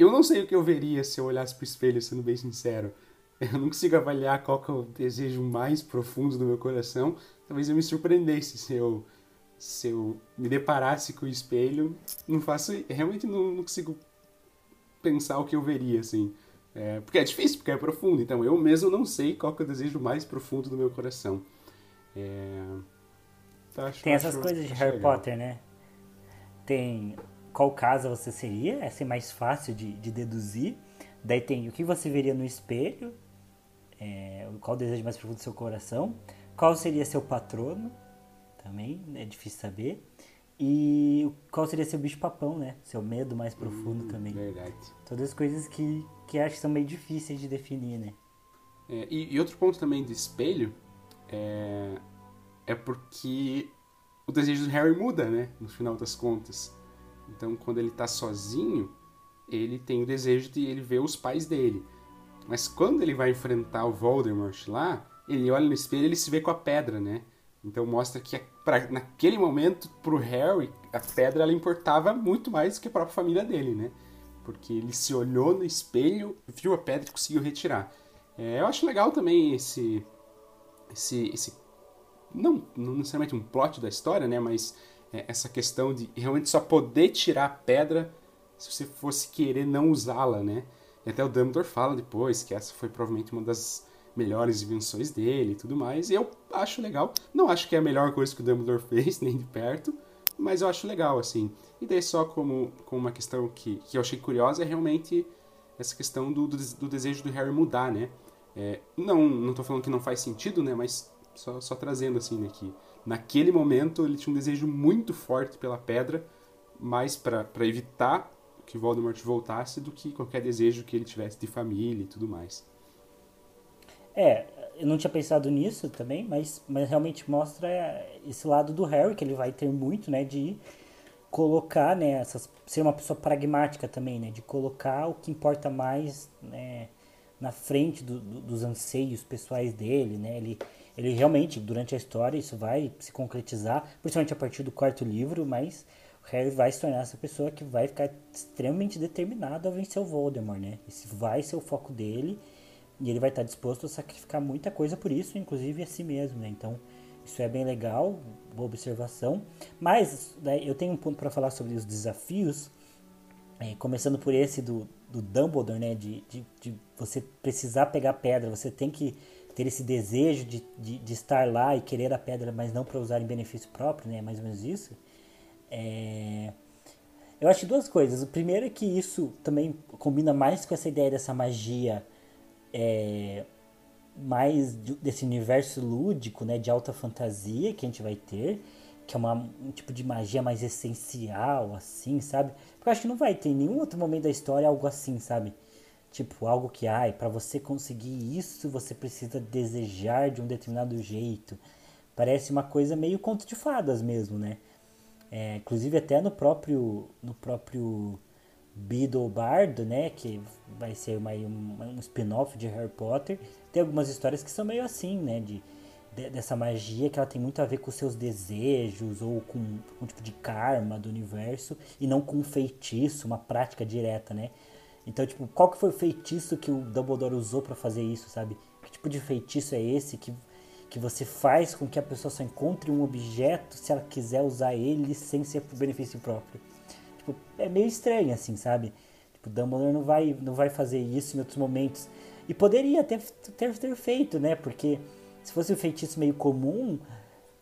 eu não sei o que eu veria se eu olhasse pro espelho, sendo bem sincero. Eu não consigo avaliar qual que é o desejo mais profundo do meu coração. Talvez eu me surpreendesse se eu se eu me deparasse com o espelho, não faço, realmente não, não consigo pensar o que eu veria, assim. É, porque é difícil, porque é profundo. Então eu mesmo não sei qual que é o desejo mais profundo do meu coração. É, então, acho, Tem essas acho, coisas de Harry legal. Potter, né? Tem qual casa você seria, essa é mais fácil de, de deduzir. Daí tem o que você veria no espelho, é, qual o desejo mais profundo do seu coração, qual seria seu patrono, também, é difícil saber. E qual seria seu bicho-papão, né? Seu medo mais profundo hum, também. Verdade. Todas as coisas que, que acho que são meio difíceis de definir, né? É, e, e, outro ponto também do espelho é, é porque o desejo do Harry muda, né? No final das contas. Então, quando ele tá sozinho, ele tem o desejo de ele ver os pais dele. Mas quando ele vai enfrentar o Voldemort lá, ele olha no espelho e ele se vê com a pedra, né? Então mostra que pra, naquele momento, pro Harry, a pedra ela importava muito mais do que a própria família dele, né? Porque ele se olhou no espelho, viu a pedra e conseguiu retirar. É, eu acho legal também esse, esse, esse não, não necessariamente um plot da história, né? Mas é, essa questão de realmente só poder tirar a pedra se você fosse querer não usá-la, né? E até o Dumbledore fala depois que essa foi provavelmente uma das melhores invenções dele e tudo mais. E eu acho legal. Não acho que é a melhor coisa que o Dumbledore <laughs> fez, nem de perto, mas eu acho legal, assim. E daí só como, como uma questão que, que eu achei curiosa é realmente essa questão do, do, do desejo do Harry mudar, né? É, não, não tô falando que não faz sentido, né? Mas só, só trazendo assim, né? Naquele momento ele tinha um desejo muito forte pela pedra, mais para evitar que Voldemort voltasse do que qualquer desejo que ele tivesse de família e tudo mais. É, eu não tinha pensado nisso também, mas, mas realmente mostra esse lado do Harry, que ele vai ter muito, né, de colocar, né, essas, ser uma pessoa pragmática também, né, de colocar o que importa mais, né, na frente do, do, dos anseios pessoais dele, né, ele, ele realmente, durante a história, isso vai se concretizar, principalmente a partir do quarto livro, mas o Harry vai se tornar essa pessoa que vai ficar extremamente determinado a vencer o Voldemort, né, esse vai ser o foco dele, e ele vai estar disposto a sacrificar muita coisa por isso, inclusive a si mesmo, né? Então, isso é bem legal, boa observação. Mas né, eu tenho um ponto para falar sobre os desafios, é, começando por esse do, do Dumbledore, né? De, de, de, você precisar pegar pedra, você tem que ter esse desejo de, de, de estar lá e querer a pedra, mas não para usar em benefício próprio, né? Mais ou menos isso. É... Eu acho duas coisas. O primeiro é que isso também combina mais com essa ideia dessa magia é, mais desse universo lúdico, né, de alta fantasia que a gente vai ter, que é uma, um tipo de magia mais essencial, assim, sabe? Porque eu acho que não vai ter em nenhum outro momento da história algo assim, sabe? Tipo, algo que, ai, para você conseguir isso, você precisa desejar de um determinado jeito. Parece uma coisa meio conto de fadas mesmo, né? É, inclusive até no próprio, no próprio Beedle Bardo, né, que vai ser uma, um, um spin-off de Harry Potter, tem algumas histórias que são meio assim, né, de, de, dessa magia que ela tem muito a ver com seus desejos ou com um tipo de karma do universo e não com um feitiço, uma prática direta, né? Então, tipo, qual que foi o feitiço que o Dumbledore usou para fazer isso, sabe? Que tipo de feitiço é esse que que você faz com que a pessoa só encontre um objeto se ela quiser usar ele sem ser por benefício próprio. Tipo, é meio estranho assim, sabe? Tipo, Dumbledore não vai, não vai fazer isso em outros momentos. E poderia ter, ter, ter feito, né? Porque se fosse um feitiço meio comum,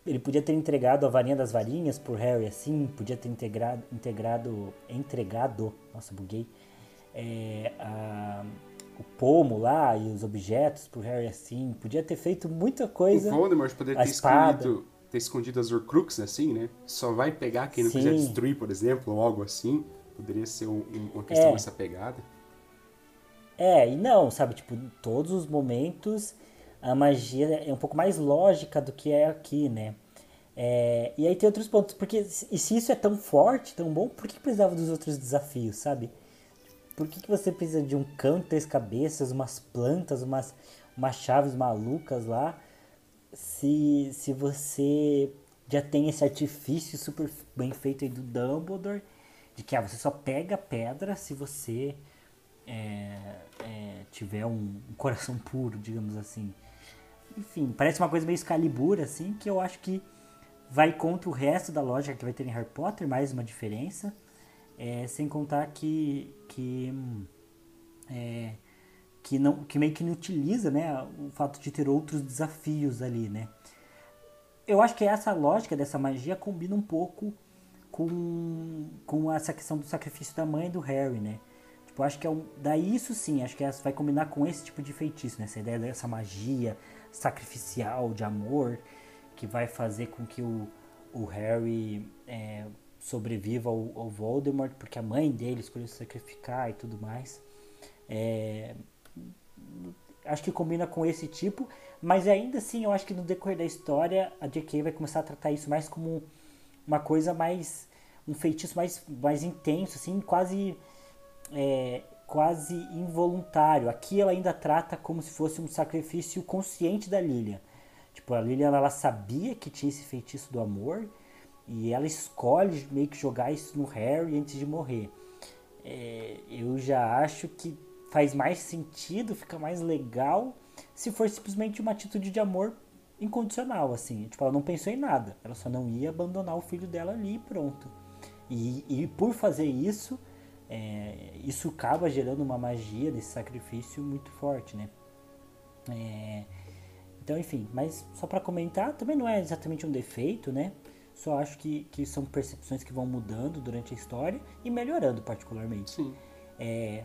ele podia ter entregado a varinha das varinhas por Harry assim, podia ter integrado, integrado entregado, nossa, buguei, é, a, o pomo lá e os objetos pro Harry assim, podia ter feito muita coisa. O Voldemort poderia ter escondido, ter escondido as Horcruxes assim, né? Só vai pegar quem não Sim. quiser destruir, por exemplo, ou algo assim. Poderia ser um, uma questão é. dessa pegada. É, e não, sabe, tipo, em todos os momentos a magia é um pouco mais lógica do que é aqui, né? É, e aí tem outros pontos, porque e se isso é tão forte, tão bom, por que precisava dos outros desafios, sabe? Por que, que você precisa de um cão, três cabeças, umas plantas, umas, umas chaves malucas lá, se, se você já tem esse artifício super bem feito aí do Dumbledore, de que ah, você só pega pedra se você é, é, tiver um, um coração puro, digamos assim enfim, parece uma coisa meio Excalibur, assim, que eu acho que vai contra o resto da lógica que vai ter em Harry Potter, mais uma diferença. É, sem contar que, que, é, que, não, que meio que não utiliza né, o fato de ter outros desafios ali, né? Eu acho que essa lógica dessa magia combina um pouco com, com essa questão do sacrifício da mãe do Harry, né? Tipo, acho que é um, daí isso sim, acho que vai combinar com esse tipo de feitiço, né? Essa ideia dessa magia, sacrificial de amor que vai fazer com que o, o Harry é, sobreviva ao, ao, Voldemort, porque a mãe dele escolheu se sacrificar e tudo mais. É, acho que combina com esse tipo, mas ainda assim eu acho que no decorrer da história a J.K. vai começar a tratar isso mais como uma coisa mais um feitiço mais, mais intenso, assim, quase é, quase involuntário. Aqui ela ainda trata como se fosse um sacrifício consciente da Lilia. Tipo, a Lilia ela sabia que tinha esse feitiço do amor e ela escolhe meio que jogar isso no Harry antes de morrer. É, eu já acho que faz mais sentido, fica mais legal se for simplesmente uma atitude de amor incondicional, assim. Tipo, ela não pensou em nada. Ela só não ia abandonar o filho dela ali e pronto. E, e por fazer isso, é, isso acaba gerando uma magia desse sacrifício muito forte, né? É, então, enfim, mas só para comentar, também não é exatamente um defeito, né? Só acho que, que são percepções que vão mudando durante a história e melhorando particularmente. Sim. É,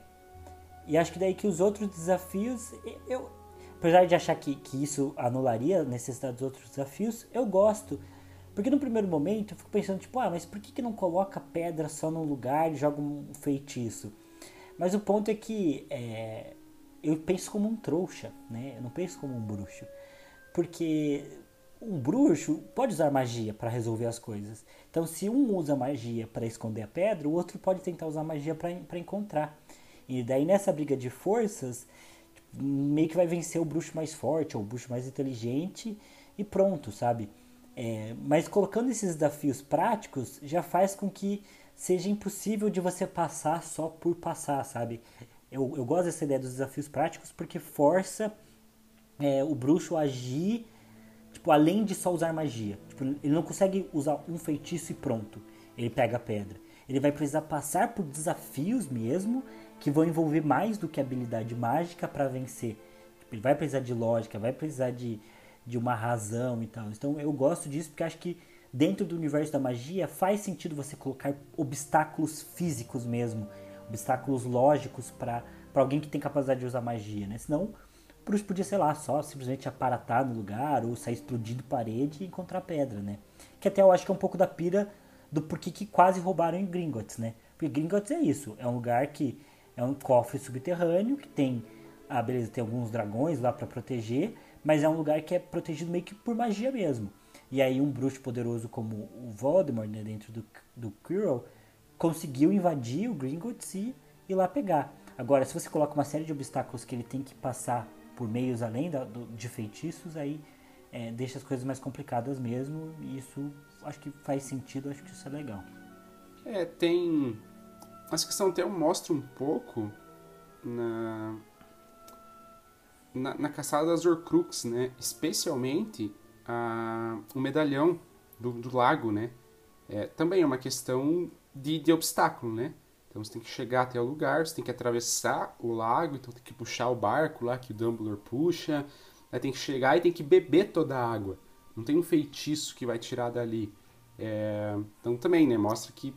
e acho que daí que os outros desafios, eu, apesar de achar que, que isso anularia a necessidade dos outros desafios, eu gosto porque no primeiro momento eu fico pensando, tipo, ah, mas por que, que não coloca pedra só num lugar e joga um feitiço? Mas o ponto é que é, eu penso como um trouxa, né? Eu não penso como um bruxo. Porque um bruxo pode usar magia para resolver as coisas. Então, se um usa magia para esconder a pedra, o outro pode tentar usar magia para encontrar. E daí nessa briga de forças, meio que vai vencer o bruxo mais forte ou o bruxo mais inteligente e pronto, sabe? É, mas colocando esses desafios práticos já faz com que seja impossível de você passar só por passar, sabe? Eu, eu gosto dessa ideia dos desafios práticos porque força é, o bruxo a agir tipo, além de só usar magia. Tipo, ele não consegue usar um feitiço e pronto, ele pega a pedra. Ele vai precisar passar por desafios mesmo que vão envolver mais do que habilidade mágica para vencer. Tipo, ele vai precisar de lógica, vai precisar de de uma razão e tal. Então eu gosto disso porque acho que dentro do universo da magia faz sentido você colocar obstáculos físicos mesmo, obstáculos lógicos para alguém que tem capacidade de usar magia, né? Senão o bruxo podia, sei lá, só simplesmente aparatar no lugar ou sair explodindo parede e encontrar pedra, né? Que até eu acho que é um pouco da pira do porquê que quase roubaram em Gringotts, né? Porque Gringotts é isso, é um lugar que é um cofre subterrâneo que tem, ah, beleza, tem alguns dragões lá para proteger, mas é um lugar que é protegido meio que por magia mesmo. E aí um bruxo poderoso como o Voldemort, né, dentro do, do Quirrell, conseguiu invadir o Gringotts e ir lá pegar. Agora, se você coloca uma série de obstáculos que ele tem que passar por meios além da, do, de feitiços, aí é, deixa as coisas mais complicadas mesmo. E isso acho que faz sentido, acho que isso é legal. É, tem. Essa questão até mostra um pouco na na, na caçada das Horcrux, né? Especialmente a, o medalhão do, do lago, né? É, também é uma questão de, de obstáculo, né? Então você tem que chegar até o lugar, você tem que atravessar o lago, então tem que puxar o barco lá que o Dumbledore puxa, aí tem que chegar e tem que beber toda a água. Não tem um feitiço que vai tirar dali. É, então também, né? Mostra que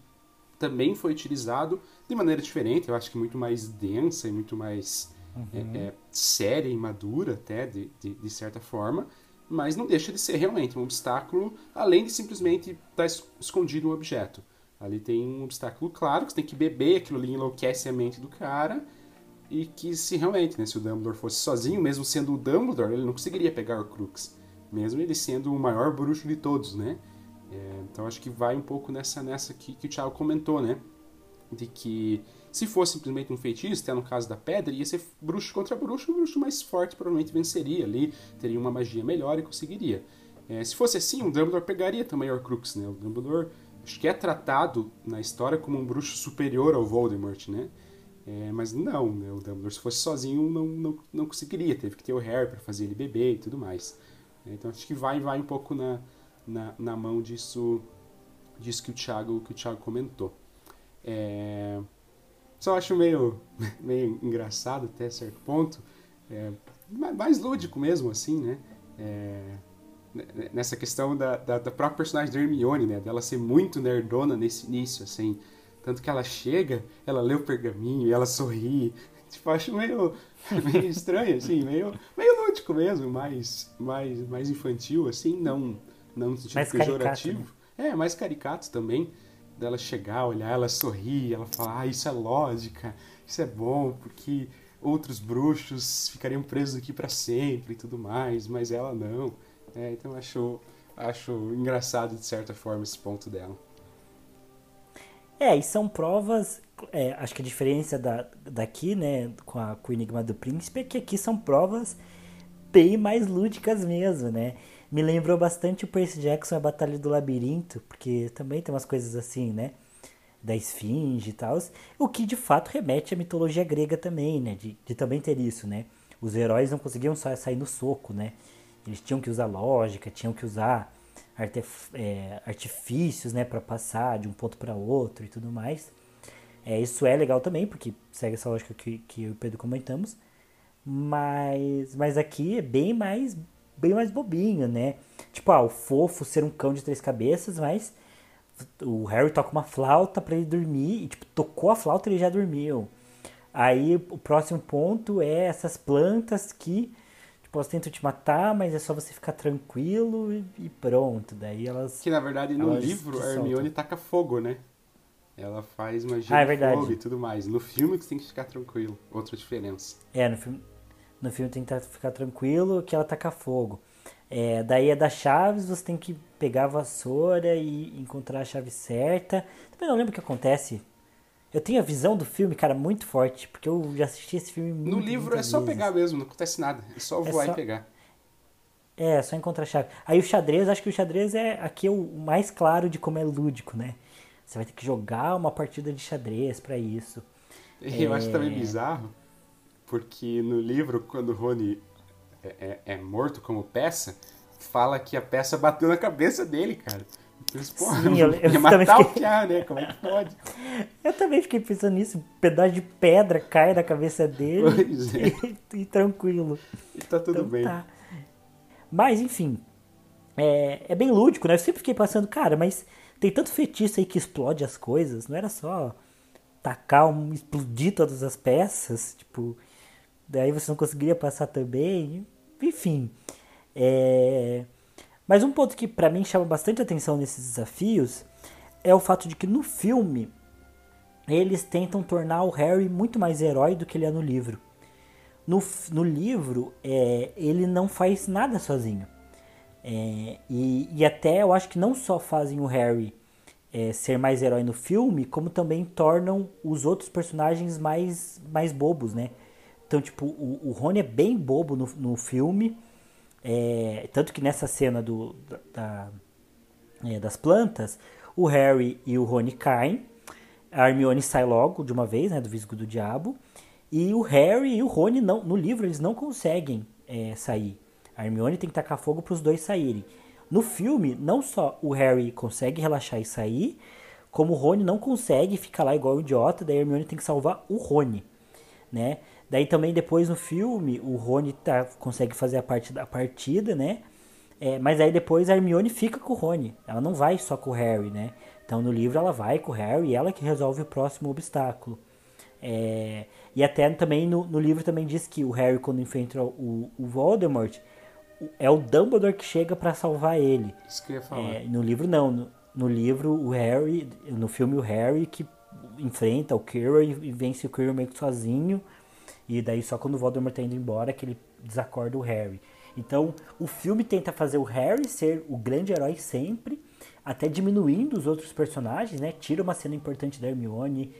também foi utilizado de maneira diferente, eu acho que muito mais densa e muito mais uhum. é, é, séria e madura até, de, de, de, certa forma, mas não deixa de ser realmente um obstáculo, além de simplesmente estar escondido o objeto. Ali tem um obstáculo claro, que você tem que beber, aquilo ali enlouquece a mente do cara, e que se realmente, né, se o Dumbledore fosse sozinho, mesmo sendo o Dumbledore, ele não conseguiria pegar o Crux, mesmo ele sendo o maior bruxo de todos, né? É, então acho que vai um pouco nessa nessa que, que o Thiago comentou, né? De que se fosse simplesmente um feitiço, até no caso da pedra, ia ser bruxo contra bruxo, o bruxo mais forte provavelmente venceria ali, teria uma magia melhor e conseguiria. É, se fosse assim, o Dumbledore pegaria também o Horcrux, né? O Dumbledore acho que é tratado na história como um bruxo superior ao Voldemort, né? É, mas não, né? O Dumbledore se fosse sozinho não, não, não conseguiria, teve que ter o Harry para fazer ele beber e tudo mais. Então acho que vai vai um pouco na, na, na mão disso, disso que o Thiago, que o Thiago comentou. É, só acho meio, <laughs> meio engraçado até certo ponto, é, mais lúdico mesmo, assim, né? É, nessa questão da, da, da, própria personagem da Hermione, né? Dela ser muito nerdona nesse início, assim. Tanto que ela chega, ela lê o pergaminho e ela sorri. <laughs> Tipo, acho meio, <laughs> meio estranho, assim, meio, meio lúdico mesmo, mais, mais, mais infantil, assim, não não no sentido mais pejorativo. Caricato, né? É, mais caricato também. Dela chegar, olhar, ela sorrir, ela falar, ah, isso é lógica, isso é bom, porque outros bruxos ficariam presos aqui para sempre e tudo mais, mas ela não. É, então acho, acho engraçado de certa forma esse ponto dela. É, e são provas. É, acho que a diferença da, daqui, né, com, a, com o Enigma do Príncipe, é que aqui são provas bem mais lúdicas mesmo, né? Me lembrou bastante o Percy Jackson a Batalha do Labirinto, porque também tem umas coisas assim, né? Da esfinge e tal. O que de fato remete à mitologia grega também, né? De, de também ter isso, né? Os heróis não conseguiam só sair no soco, né? Eles tinham que usar lógica, tinham que usar é, artifícios, né? para passar de um ponto para outro e tudo mais. É, isso é legal também, porque segue essa lógica que, que eu e o Pedro comentamos. Mas, mas aqui é bem mais bem mais bobinho, né? Tipo, ah, o fofo ser um cão de três cabeças, mas o Harry toca uma flauta para ele dormir e tipo, tocou a flauta e ele já dormiu. Aí o próximo ponto é essas plantas que tipo, elas tentam te matar, mas é só você ficar tranquilo e, pronto. Daí elas Que na verdade no livro a Hermione taca fogo, né? Ela faz magia ah, é de fogo e tudo mais. No filme que você tem que ficar tranquilo. Outra diferença. É, no filme no filme tem que ficar tranquilo que ela taca fogo. É, daí é das chaves, você tem que pegar a vassoura e encontrar a chave certa. Também não lembro o que acontece. Eu tenho a visão do filme, cara, muito forte, porque eu já assisti esse filme muito No livro é só vezes. pegar mesmo, não acontece nada. É só é voar só... e pegar. É, só encontrar a chave. Aí o xadrez, acho que o xadrez é aqui é o mais claro de como é lúdico, né? Você vai ter que jogar uma partida de xadrez para isso. Eu é... acho também bizarro porque no livro, quando o Rony é, é, é, morto como peça, fala que a peça bateu na cabeça dele, cara. Penso, porra, Sim, eu, <laughs> eu matar fiquei... o Piá, né? Como é que pode? <laughs> Eu também fiquei pensando nisso. Um pedaço de pedra cai na cabeça dele é. <laughs> e, e, tranquilo. E tá tudo então, bem. Tá. Mas, enfim, é, é bem lúdico, né? Eu sempre fiquei pensando, cara, mas tem tanto feitiço aí que explode as coisas. Não era só tacar, um, explodir todas as peças, tipo daí você não conseguiria passar também, enfim. É... Mas um ponto que para mim chama bastante atenção nesses desafios é o fato de que no filme eles tentam tornar o Harry muito mais herói do que ele é no livro. No, no livro, é, ele não faz nada sozinho. É, e, e, até eu acho que não só fazem o Harry é, ser mais herói no filme, como também tornam os outros personagens mais, mais bobos, né? Então, tipo, o, o Rony é bem bobo no, no filme. É, tanto que nessa cena do, da, é, das plantas, o Harry e o Rony caem. A Hermione sai logo de uma vez, né, do visgo do diabo. E o Harry e o Rony, não, no livro, eles não conseguem é, sair. A Hermione tem que tacar fogo para os dois saírem. No filme, não só o Harry consegue relaxar e sair, como o Rony não consegue ficar lá igual um idiota, daí a Hermione tem que salvar o Rony, né? Daí também depois no filme o Rony tá, consegue fazer a parte da partida, né? É, mas aí depois a Hermione fica com o Rony. Ela não vai só com o Harry, né? Então no livro ela vai com o Harry e ela que resolve o próximo obstáculo. É, e até também no, no, livro também diz que o Harry quando enfrenta o, o Voldemort é o Dumbledore que chega para salvar ele. Isso que eu ia falar. É, no livro não. No, no, livro o Harry, no filme o Harry que enfrenta o Quirrell e, e vence o Quirrell meio que sozinho. E daí só quando o Voldemort tá indo embora que ele desacorda o Harry. Então, o filme tenta fazer o Harry ser o grande herói sempre, até diminuindo os outros personagens, né? Tira uma cena importante da Hermione,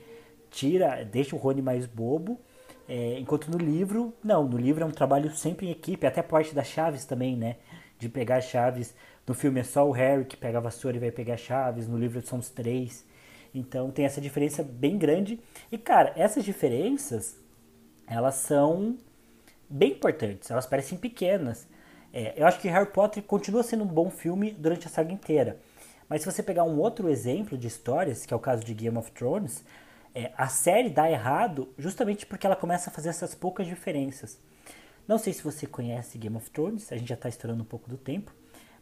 tira, deixa o Rony mais bobo. É, enquanto no livro, não, no livro é um trabalho sempre em equipe, até a parte das chaves também, né? De pegar as chaves. No filme é só o Harry que pega a vassoura e vai pegar as chaves, no livro são os três. Então tem essa diferença bem grande. E cara, essas diferenças elas são bem importantes, elas parecem pequenas. É, eu acho que Harry Potter continua sendo um bom filme durante a saga inteira. Mas se você pegar um outro exemplo de histórias, que é o caso de Game of Thrones, é, a série dá errado justamente porque ela começa a fazer essas poucas diferenças. Não sei se você conhece Game of Thrones, a gente já está estourando um pouco do tempo,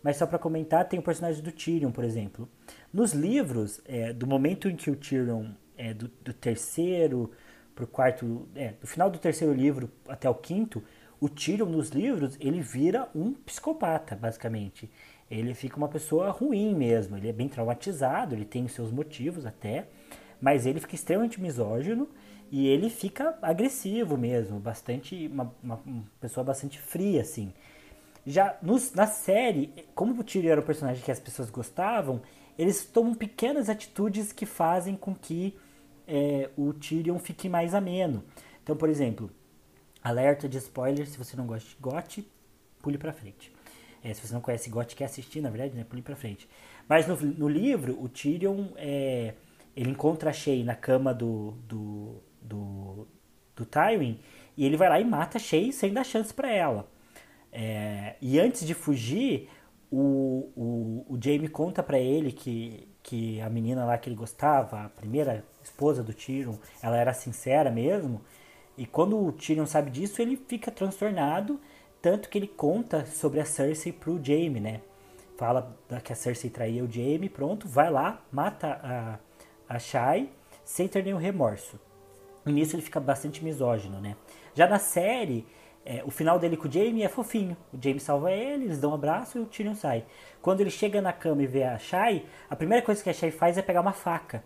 mas só para comentar, tem o personagem do Tyrion, por exemplo. Nos livros, é, do momento em que o Tyrion é do, do terceiro pro quarto, é, do final do terceiro livro até o quinto, o Tyrion nos livros, ele vira um psicopata, basicamente. Ele fica uma pessoa ruim mesmo, ele é bem traumatizado, ele tem os seus motivos até, mas ele fica extremamente misógino e ele fica agressivo mesmo, bastante uma, uma, pessoa bastante fria assim. Já nos, na série, como o Tyrion era o personagem que as pessoas gostavam, eles tomam pequenas atitudes que fazem com que é, o Tyrion fique mais ameno. Então, por exemplo, alerta de spoiler, se você não gosta de GOT, pule pra frente. É, se você não conhece GOT, quer assistir, na verdade, né, pule pra frente. Mas no, no livro, o Tyrion, é, ele encontra a Shay na cama do, do, do, do Tywin, e ele vai lá e mata a Shay sem dar chance para ela. É, e antes de fugir, o, o, o Jaime conta para ele que, que a menina lá que ele gostava, a primeira esposa do Tyrion, ela era sincera mesmo. E quando o Tyrion sabe disso, ele fica transtornado, tanto que ele conta sobre a Cersei pro Jaime, né? Fala que a Cersei traía o Jaime, pronto, vai lá, mata a, a Shai sem ter nenhum remorso. E nisso ele fica bastante misógino, né? Já na série, é, o final dele com o Jaime é fofinho. O Jaime salva ele, eles dão um abraço e o Tyrion sai. Quando ele chega na cama e vê a Shai, a primeira coisa que a Shai faz é pegar uma faca.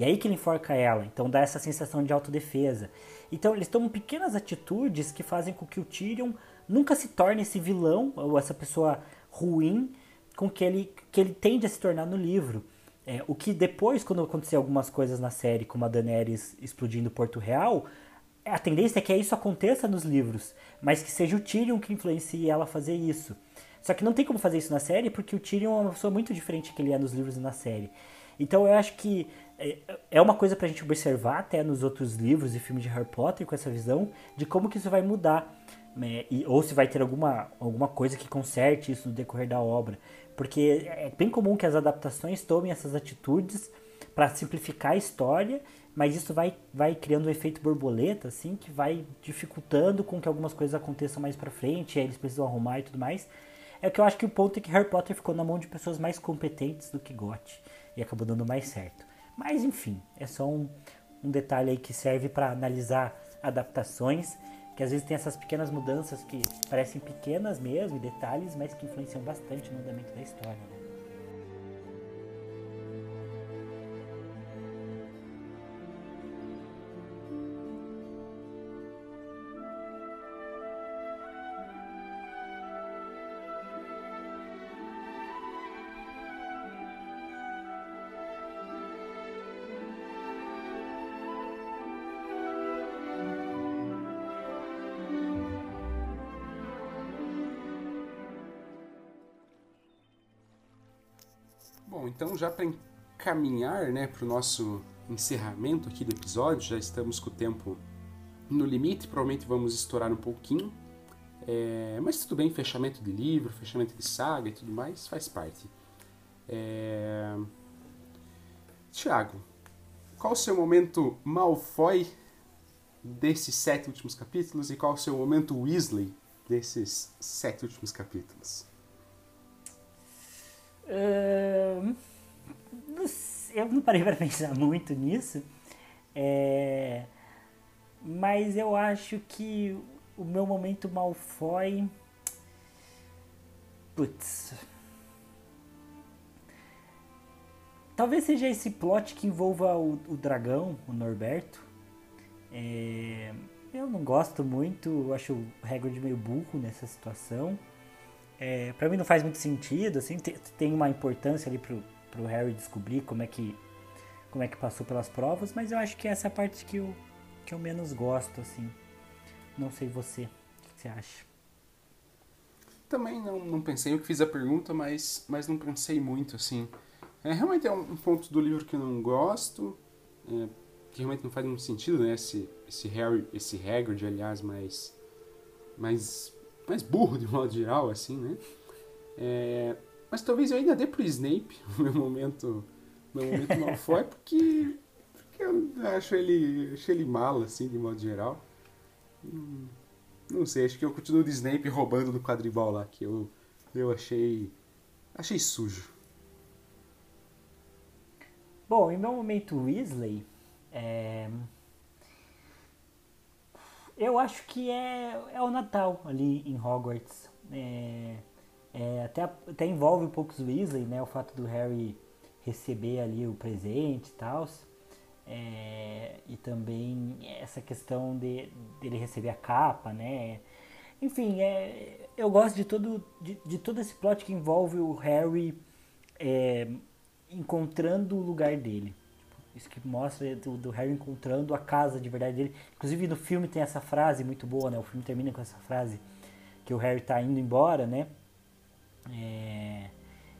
E aí que ele enforca ela. Então dá essa sensação de autodefesa. Então eles tomam pequenas atitudes que fazem com que o Tyrion nunca se torne esse vilão ou essa pessoa ruim com que ele, que ele tende a se tornar no livro. É, o que depois, quando acontecer algumas coisas na série, como a Daenerys explodindo Porto Real, a tendência é que isso aconteça nos livros, mas que seja o Tyrion que influencie ela a fazer isso. Só que não tem como fazer isso na série, porque o Tyrion é uma pessoa muito diferente que ele é nos livros e na série. Então eu acho que é, é uma coisa pra gente observar até nos outros livros e filmes de Harry Potter com essa visão de como que isso vai mudar. Né? E, ou se vai ter alguma, alguma coisa que conserte isso no decorrer da obra. Porque é bem comum que as adaptações tomem essas atitudes para simplificar a história, mas isso vai, vai criando um efeito borboleta, assim, que vai dificultando com que algumas coisas aconteçam mais para frente, aí eles precisam arrumar e tudo mais. É que eu acho que o ponto é que Harry Potter ficou na mão de pessoas mais competentes do que Gotti e acabou dando mais certo. Mas enfim, é só um, um detalhe aí que serve para analisar adaptações, que às vezes tem essas pequenas mudanças que parecem pequenas mesmo, e detalhes, mas que influenciam bastante no andamento da história. Né? Então já para encaminhar né, para o nosso encerramento aqui do episódio, já estamos com o tempo No limite, provavelmente vamos estourar um pouquinho. É, mas tudo bem, fechamento de livro, fechamento de saga e tudo mais, faz parte. É... Tiago, qual o seu momento Malfoy desses sete últimos capítulos e qual o seu momento Weasley desses sete últimos capítulos? Uh, eu não parei <laughs> para pensar muito nisso, é, mas eu acho que o meu momento Malfoy. Putz. Talvez seja esse plot que envolva o, o dragão, o Norberto. É, eu não gosto muito, eu acho o Hagrid meio burro nessa situação. É, para mim não faz muito sentido, assim, tem, tem uma importância ali pro, pro Harry descobrir como é que como é que passou pelas provas, mas eu acho que essa é a parte que eu, que eu menos gosto, assim. Não sei você, o que você acha? Também não, não pensei, eu que fiz a pergunta, mas, mas não pensei muito, assim. É, realmente é um, ponto do livro que eu não gosto, é, que realmente não faz muito sentido, né? Esse, esse Harry, esse Hagrid, aliás, mais, mais, mais burro de modo geral, assim, né? É, mas talvez eu ainda dê pro Snape <laughs> o meu momento, meu momento mal foi, porque, porque eu acho ele, acho ele mal, assim, de modo geral. Hum, não sei, acho que eu continuo de Snape roubando do quadribol lá, que eu, eu achei, achei sujo. Bom, em meu momento Weasley, é... Eu acho que é, é o Natal ali em Hogwarts. É, é, até, até envolve um pouco os Weasley, né? O fato do Harry receber ali o presente e tal. É, e também essa questão de dele receber a capa, né? Enfim, é, eu gosto de todo, de, de todo esse plot que envolve o Harry é, encontrando o lugar dele. Isso que mostra do, do, Harry encontrando a casa de verdade dele. Inclusive no filme tem essa frase muito boa, né? O filme termina com essa frase que o Harry tá indo embora, né? É...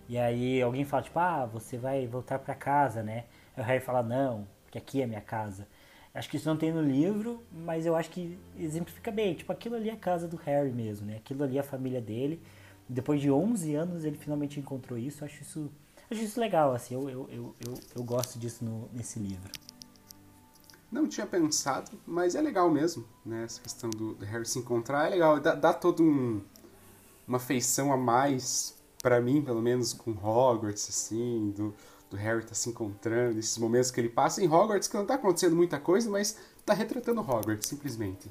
E aí alguém fala, tipo, ah, você vai voltar para casa, né? Aí o Harry fala, não, porque aqui é minha casa. Acho que isso não tem no livro, mas eu acho que exemplifica bem. Tipo, aquilo ali é a casa do Harry mesmo, né? Aquilo ali é a família dele. Depois de 11 anos ele finalmente encontrou isso. Acho isso acho isso legal, assim, eu, eu, eu, eu, eu gosto disso no, nesse livro. Não tinha pensado, mas é legal mesmo, né? Essa questão do, do Harry se encontrar é legal, dá, dá todo um, uma feição a mais, para mim, pelo menos, com Hogwarts, assim, do, do Harry tá se encontrando, esses momentos que ele passa em Hogwarts, que não tá acontecendo muita coisa, mas tá retratando Hogwarts, simplesmente.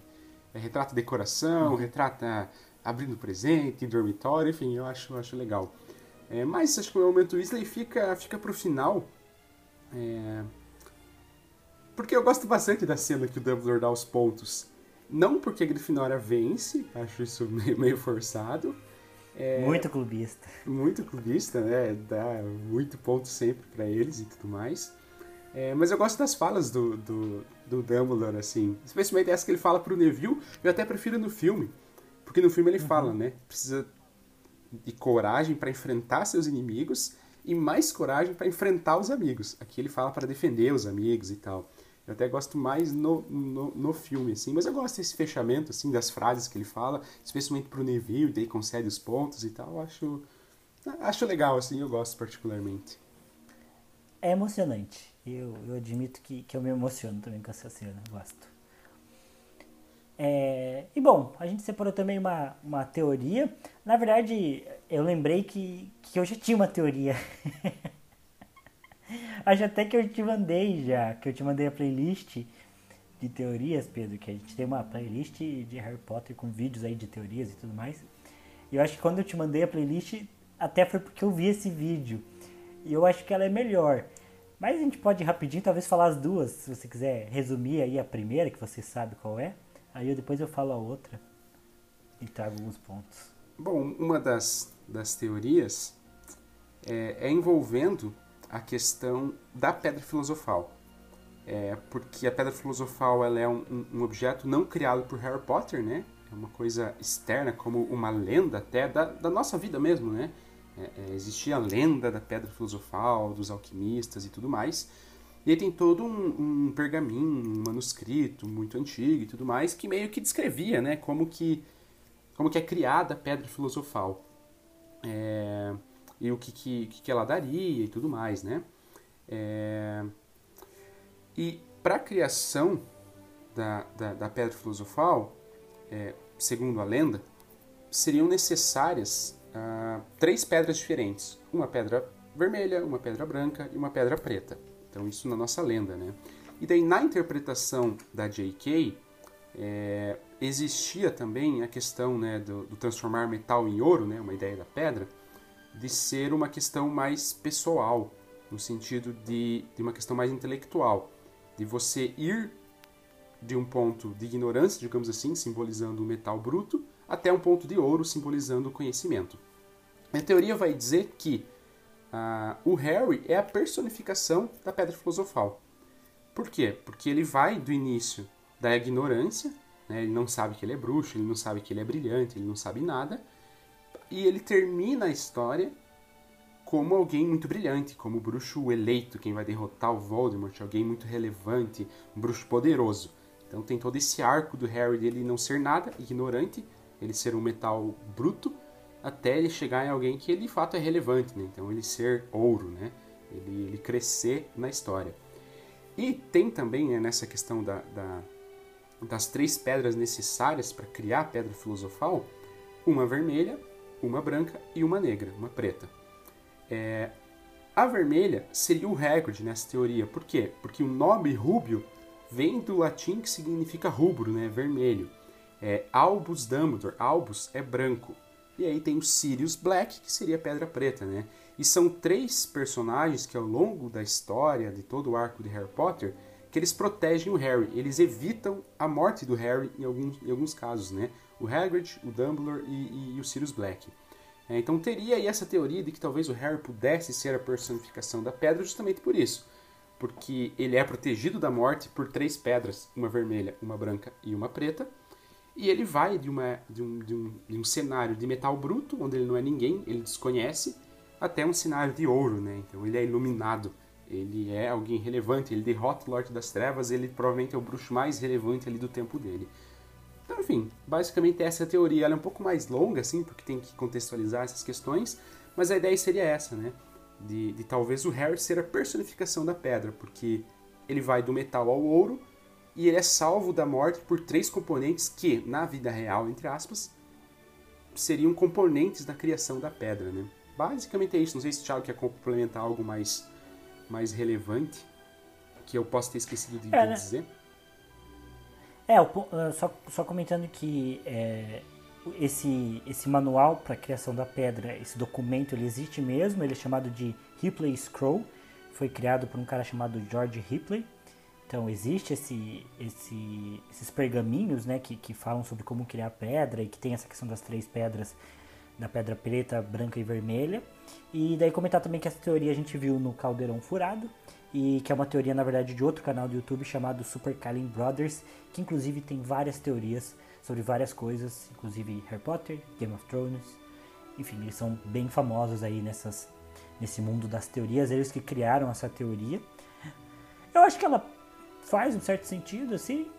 É, retrata decoração, uhum. retrata abrindo presente, dormitório, enfim, eu acho, acho legal. É, mas acho que o momento Weasley fica, fica pro final. É... Porque eu gosto bastante da cena que o Dumbledore dá os pontos. Não porque a Grifinória vence, acho isso <laughs> meio, forçado. É... muito clubista. Muito clubista, né? Dá muito ponto sempre para eles e tudo mais. É, mas eu gosto das falas do, do, do, Dumbledore, assim. Especialmente essa que ele fala pro Neville. Eu até prefiro no filme. Porque no filme ele uhum. fala, né? Precisa de coragem para enfrentar seus inimigos e mais coragem para enfrentar os amigos. Aqui ele fala para defender os amigos e tal. Eu até gosto mais no, no, no, filme, assim, mas eu gosto desse fechamento, assim, das frases que ele fala, especialmente pro Neville, daí concede os pontos e tal, acho, acho legal, assim, eu gosto particularmente. É emocionante, eu, eu admito que, que eu me emociono também com essa cena, gosto. É, e bom, a gente separou também uma, uma teoria. Na verdade, eu lembrei que, que eu já tinha uma teoria. <laughs> Acho até que eu te mandei já, que eu te mandei a playlist de teorias, Pedro, que a gente tem uma playlist de Harry Potter com vídeos aí de teorias e tudo mais. E eu acho que quando eu te mandei a playlist, até foi porque eu vi esse vídeo. E eu acho que ela é melhor. Mas a gente pode rapidinho, talvez falar as duas, se você quiser resumir aí a primeira, que você sabe qual é. Aí eu, depois eu falo a outra e trago alguns pontos. Bom, uma das, das teorias é, é envolvendo a questão da pedra filosofal. É, porque a pedra filosofal ela é um, um, objeto não criado por Harry Potter, né? É uma coisa externa, como uma lenda até da, da nossa vida mesmo, né? É, é, existia a lenda da pedra filosofal, dos alquimistas e tudo mais. E aí tem todo um, um, pergaminho, um manuscrito muito antigo e tudo mais, que meio que descrevia, né, como que, como que é criada a pedra filosofal. É, e o que, que, que ela daria e tudo mais, né? É, e para a criação da, da, da, pedra filosofal, é, segundo a lenda, seriam necessárias ah, três pedras diferentes. Uma pedra vermelha, uma pedra branca e uma pedra preta. Então, isso na nossa lenda, né? E daí, na interpretação da J.K., é, existia também a questão né, do, do, transformar metal em ouro, né, uma ideia da pedra, de ser uma questão mais pessoal, no sentido de, de uma questão mais intelectual, de você ir de um ponto de ignorância, digamos assim, simbolizando o metal bruto, até um ponto de ouro, simbolizando o conhecimento. A teoria vai dizer que ah, o Harry é a personificação da Pedra Filosofal. Por quê? Porque ele vai do início da ignorância, né? ele não sabe que ele é bruxo, ele não sabe que ele é brilhante, ele não sabe nada, e ele termina a história como alguém muito brilhante, como o bruxo eleito, quem vai derrotar o Voldemort, alguém muito relevante, um bruxo poderoso. Então tem todo esse arco do Harry dele não ser nada, ignorante, ele ser um metal bruto, até ele chegar em alguém que ele de fato é relevante, né? Então ele ser ouro, né? Ele, ele crescer na história. E tem também né, nessa questão da, da, das três pedras necessárias para criar a pedra filosofal, uma vermelha, uma branca e uma negra, uma preta. É, a vermelha seria o Hagrid nessa teoria. Por quê? Porque o nome rúbio vem do latim que significa rubro, né? vermelho. É, Albus Dumbledore, Albus é branco, e aí tem o Sirius Black, que seria Pedra Preta, né? E são três personagens que ao longo da história, de todo o arco de Harry Potter, que eles protegem o Harry. Eles evitam a morte do Harry em alguns, em alguns casos, né? O Hagrid, o Dumbledore e, e, e o Sirius Black. É, então teria aí essa teoria de que talvez o Harry pudesse ser a personificação da pedra justamente por isso. Porque ele é protegido da morte por três pedras, uma vermelha, uma branca e uma preta. E ele vai de, uma, de, um, de, um, de um cenário de metal bruto, onde ele não é ninguém, ele desconhece, até um cenário de ouro, né? Então ele é iluminado, ele é alguém relevante, ele derrota o Lorde das Trevas, ele provavelmente é o bruxo mais relevante ali do tempo dele. Enfim, basicamente essa é a teoria. Ela é um pouco mais longa, assim, porque tem que contextualizar essas questões, mas a ideia seria essa, né? De, de talvez o Harry ser a personificação da pedra, porque ele vai do metal ao ouro, e ele é salvo da morte por três componentes que, na vida real, entre aspas, seriam componentes da criação da pedra, né? Basicamente é isso. Não sei se o Thiago quer complementar algo mais, mais relevante que eu possa ter esquecido de, é, né? dizer. É, ah, só, só comentando que é, esse, esse manual para a criação da pedra, esse documento, ele existe mesmo, ele é chamado de Ripley Scroll, foi criado por um cara chamado George Ripley, então existe esse, esse, esses pergaminhos né, que, que falam sobre como criar pedra e que tem essa questão das três pedras, da pedra preta, branca e vermelha. E daí comentar também que essa teoria a gente viu no Caldeirão Furado, e que é uma teoria na verdade de outro canal do YouTube chamado Super Kalin Brothers, que inclusive tem várias teorias sobre várias coisas, inclusive Harry Potter, Game of Thrones, enfim, eles são bem famosos aí nessas, nesse mundo das teorias, eles que criaram essa teoria. Eu acho que ela faz um certo sentido, assim.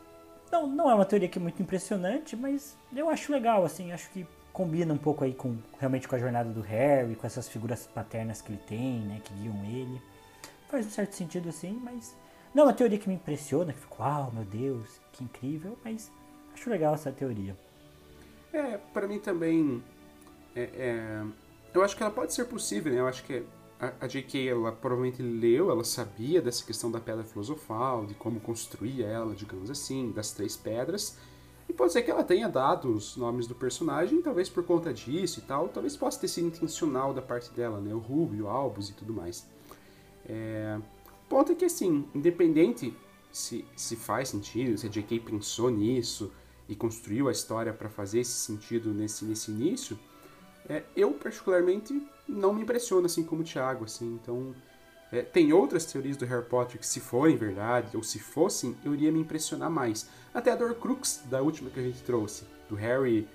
Não, não é uma teoria que é muito impressionante, mas eu acho legal, assim, acho que combina um pouco aí com realmente com a jornada do Harry, com essas figuras paternas que ele tem, né, que guiam ele. Faz um certo sentido assim, mas não é uma teoria que me impressiona, que fico, uau, meu Deus, que incrível, mas acho legal essa teoria. É, para mim também, é, é, eu acho que ela pode ser possível, né? Eu acho que a, J.K. ela provavelmente leu, ela sabia dessa questão da pedra filosofal, de como construir ela, digamos assim, das três pedras. E pode ser que ela tenha dado os nomes do personagem, talvez por conta disso e tal, talvez possa ter sido intencional da parte dela, né? O Rubio, o Albus e tudo mais. É... O ponto é que, assim, independente se, se faz sentido, se a J.K. pensou nisso e construiu a história para fazer esse sentido nesse, nesse início, é, eu particularmente não me impressiona assim como o Thiago, assim. Então, é, tem outras teorias do Harry Potter que, se forem verdade, ou se fossem, eu iria me impressionar mais. Até a do Horcrux, da última que a gente trouxe, do Harry,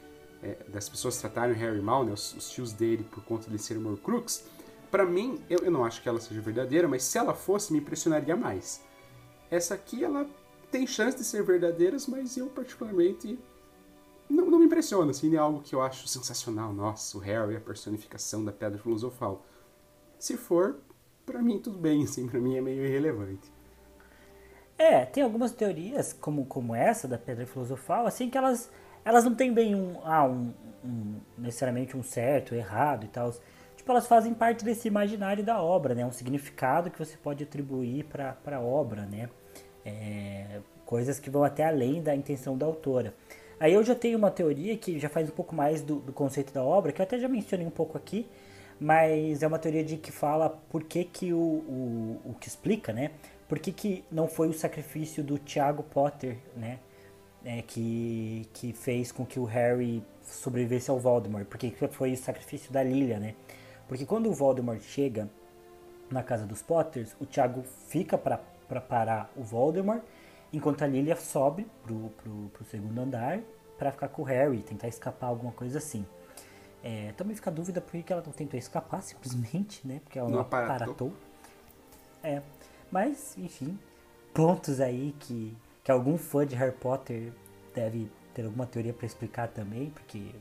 é, das pessoas tratarem o Harry mal, né, os, os, tios dele, por conta de ser um Horcrux. Para mim, eu, eu não acho que ela seja verdadeira, mas se ela fosse, me impressionaria mais. Essa aqui, ela tem chance de ser verdadeiras, mas eu particularmente não, não me impressiona, assim, é algo que eu acho sensacional. Nossa, o Harry, a personificação da Pedra Filosofal. Se for, para mim tudo bem, <laughs> assim, para mim é meio irrelevante. É, tem algumas teorias, como, como essa da Pedra Filosofal, assim, que elas, elas não têm bem um, ah, um, um necessariamente um certo, errado e tal. Tipo, elas fazem parte desse imaginário da obra, né? Um significado que você pode atribuir para a obra, né? É, coisas que vão até além da intenção da autora. Aí eu já tenho uma teoria que já faz um pouco mais do, do conceito da obra, que eu até já mencionei um pouco aqui, mas é uma teoria de que fala por que, que o, o, o que explica, né? Por que, que não foi o sacrifício do Tiago Potter, né? É, que, que fez com que o Harry sobrevivesse ao Voldemort. Porque foi o sacrifício da Lilia, né? Porque quando o Voldemort chega na casa dos Potters, o Tiago fica para parar o Voldemort enquanto a Lilia sobe pro, pro, pro segundo andar para ficar com o Harry, tentar escapar, alguma coisa assim. É, também fica a dúvida por que ela não tentou escapar, <laughs> simplesmente, né? Porque ela não, não aparatou. É, mas, enfim, pontos aí que, que algum fã de Harry Potter deve ter alguma teoria para explicar também, porque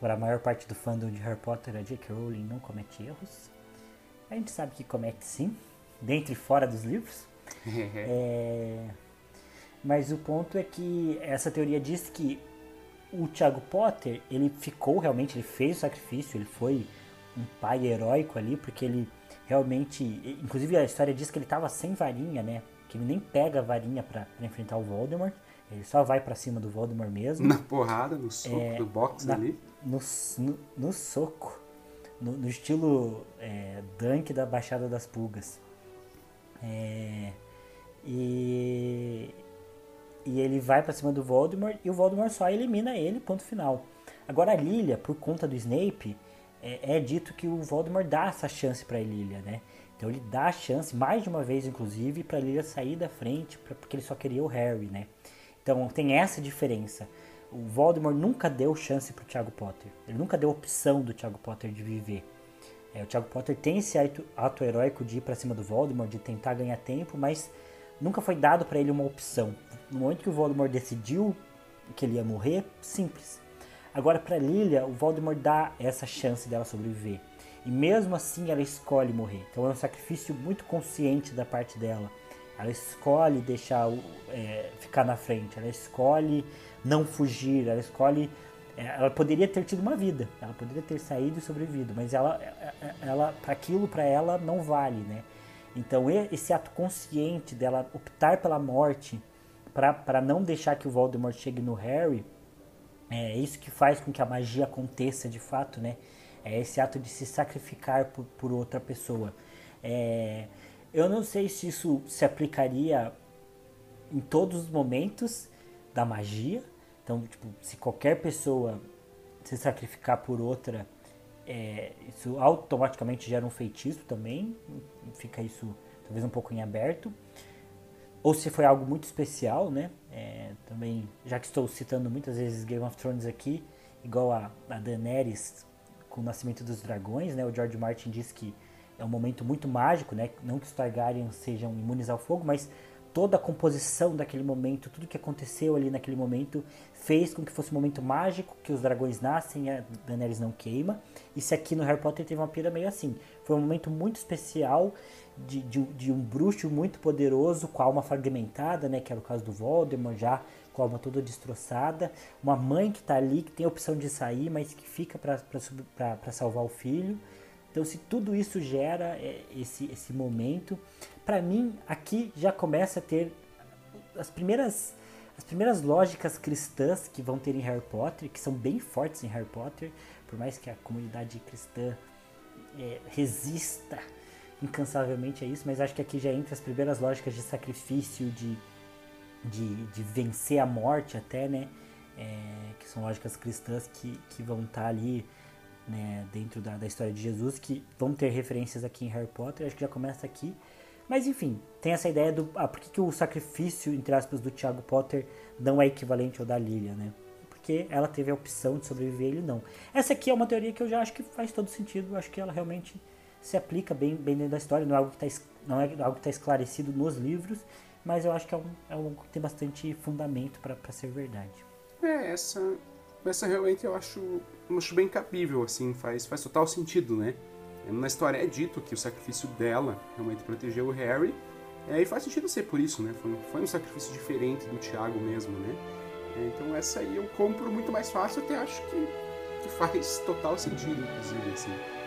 para a maior parte do fandom de Harry Potter, a J.K. Rowling não comete erros. A gente sabe que comete sim, dentro e fora dos livros. <laughs> é, mas o ponto é que essa teoria diz que o Thiago Potter, ele ficou realmente, ele fez o sacrifício, ele foi um pai heróico ali, porque ele realmente, inclusive a história diz que ele estava sem varinha, né? Que ele nem pega a varinha para enfrentar o Voldemort, ele só vai para cima do Voldemort mesmo. Na porrada, no soco é, do box na, ali. No, no, no soco, no, no estilo é, Dunk da Baixada das Pulgas. É, e, e ele vai para cima do Voldemort e o Voldemort só elimina ele, ponto final. Agora a Lilia, por conta do Snape, é, é dito que o Voldemort dá essa chance para Lilia, né? Então ele dá a chance, mais de uma vez inclusive, para Lilia sair da frente, pra, porque ele só queria o Harry, né? Então tem essa diferença. O Voldemort nunca deu chance pro Thiago Potter. Ele nunca deu opção do Thiago Potter de viver. É, o Thiago Potter tem esse ato, ato heróico de ir para cima do Voldemort, de tentar ganhar tempo, mas nunca foi dado para ele uma opção. No momento que o Voldemort decidiu que ele ia morrer, simples. Agora para Lilia, o Voldemort dá essa chance dela sobreviver. E mesmo assim ela escolhe morrer. Então é um sacrifício muito consciente da parte dela. Ela escolhe deixar é, ficar na frente, ela escolhe não fugir, ela escolhe. É, ela poderia ter tido uma vida, ela poderia ter saído e sobrevivido, mas ela, é, é, ela, para aquilo para ela não vale, né? Então esse ato consciente dela optar pela morte para não deixar que o Voldemort chegue no Harry, é isso que faz com que a magia aconteça de fato, né? É esse ato de se sacrificar por, por outra pessoa. É, eu não sei se isso se aplicaria em todos os momentos da magia. Então, tipo, se qualquer pessoa se sacrificar por outra, é, isso automaticamente gera um feitiço também. Fica isso talvez um pouco em aberto. Ou se foi algo muito especial, né? É, também, já que estou citando muitas vezes Game of Thrones aqui, igual a, a Daenerys com o Nascimento dos Dragões, né? O George Martin disse que é um momento muito mágico, né? Não que os Targaryen sejam imunes ao fogo, mas toda a composição daquele momento, tudo que aconteceu ali naquele momento, fez com que fosse um momento mágico, que os dragões nascem a Daenerys não queima. E se aqui no Harry Potter teve uma pira meio assim. Foi um momento muito especial de, de, de um bruxo muito poderoso com a alma fragmentada, né? Que era o caso do Voldemort, já com a alma toda destroçada. Uma mãe que está ali, que tem a opção de sair, mas que fica para salvar o filho. Então, se tudo isso gera é, esse, esse momento, para mim, aqui já começa a ter as primeiras, as primeiras lógicas cristãs que vão ter em Harry Potter, que são bem fortes em Harry Potter, por mais que a comunidade cristã é, resista incansavelmente a isso, mas acho que aqui já entra as primeiras lógicas de sacrifício, de, de, de vencer a morte até, né? É, que são lógicas cristãs que, que vão estar tá ali né, dentro da, da história de Jesus, que vão ter referências aqui em Harry Potter, acho que já começa aqui. Mas enfim, tem essa ideia do. Ah, por que, que o sacrifício, entre aspas, do Tiago Potter não é equivalente ao da Lilia, né? Porque ela teve a opção de sobreviver ele não. Essa aqui é uma teoria que eu já acho que faz todo sentido, acho que ela realmente se aplica bem, bem dentro da história, não é algo que está não é algo que está esclarecido nos livros, mas eu acho que é um, é um que tem bastante fundamento para ser verdade. É, essa, essa realmente eu acho, eu acho bem cabível, assim, faz, faz total sentido, né? Na história é dito que o sacrifício dela realmente protegeu o Harry, é, e faz sentido ser por isso, né? Foi, foi um sacrifício diferente do Tiago mesmo, né? É, então essa aí eu compro muito mais fácil, até acho que, que faz total sentido, inclusive, assim.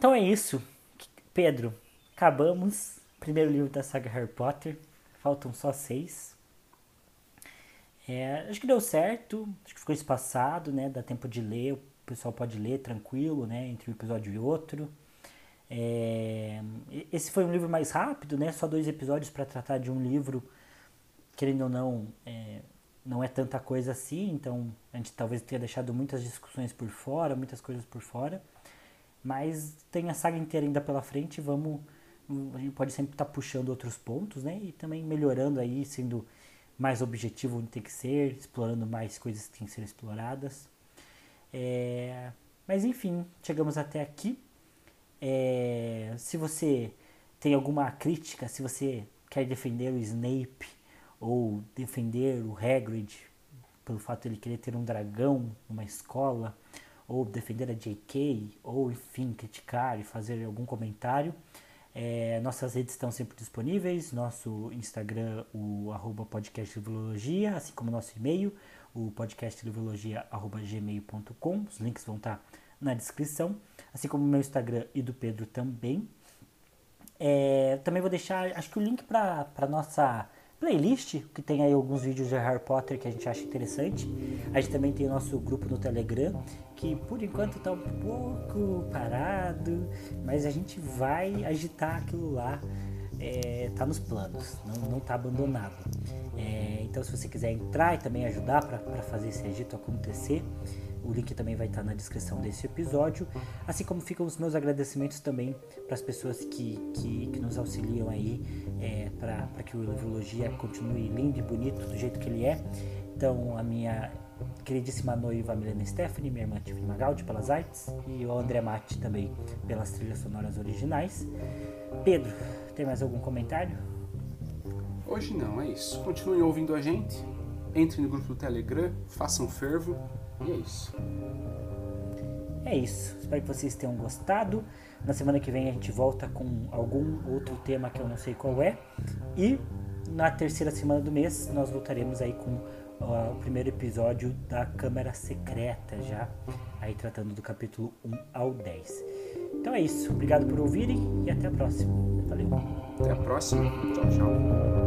Então é isso. Pedro, acabamos. Primeiro livro da saga Harry Potter. Faltam só seis. É, acho que deu certo. Acho que ficou espaçado, né? Dá tempo de ler. O pessoal pode ler tranquilo, né? Entre um episódio e outro. É, esse foi um livro mais rápido, né? Só dois episódios para tratar de um livro, querendo ou não, é, não é tanta coisa assim. Então a gente talvez tenha deixado muitas discussões por fora, muitas coisas por fora. Mas tem a saga inteira ainda pela frente, vamos a gente pode sempre estar tá puxando outros pontos, né? E também melhorando aí, sendo mais objetivo onde tem que ser, explorando mais coisas que têm que ser exploradas. É, mas enfim, chegamos até aqui. É, se você tem alguma crítica, se você quer defender o Snape ou defender o Hagrid pelo fato de ele querer ter um dragão numa escola, ou defender a JK, ou enfim, criticar e fazer algum comentário, é, nossas redes estão sempre disponíveis, nosso Instagram, o arroba podcast assim como nosso e-mail, o podcastlivrologia.gmail.com, os links vão estar na descrição, assim como o meu Instagram e do Pedro também. É, também vou deixar, acho que o link para nossa playlist, que tem aí alguns vídeos de Harry Potter que a gente acha interessante. A gente também tem o nosso grupo no Telegram, que por enquanto está um pouco parado, mas a gente vai agitar aquilo lá. É, tá nos planos, não, não tá abandonado. É, então, se você quiser entrar e também ajudar para fazer esse agito acontecer, o link também vai estar na descrição desse episódio, assim como ficam os meus agradecimentos também para as pessoas que, que, que, nos auxiliam aí é, para que o Livrologia continue lindo e bonito do jeito que ele é. Então, a minha queridíssima noiva Milena Stephanie, minha irmã Tiffany Magaldi pelas artes e o André Matti também pelas trilhas sonoras originais. Pedro, tem mais algum comentário? Hoje não, é isso. Continuem ouvindo a gente, entrem no grupo do Telegram, façam fervo e é isso. É isso. Espero que vocês tenham gostado. Na semana que vem a gente volta com algum outro tema que eu não sei qual é. E na terceira semana do mês nós voltaremos aí com uh, o primeiro episódio da Câmara Secreta já, aí tratando do capítulo 1 ao 10. Então é isso. Obrigado por ouvirem e até a próxima. Valeu. Até a próxima. Tchau, tchau.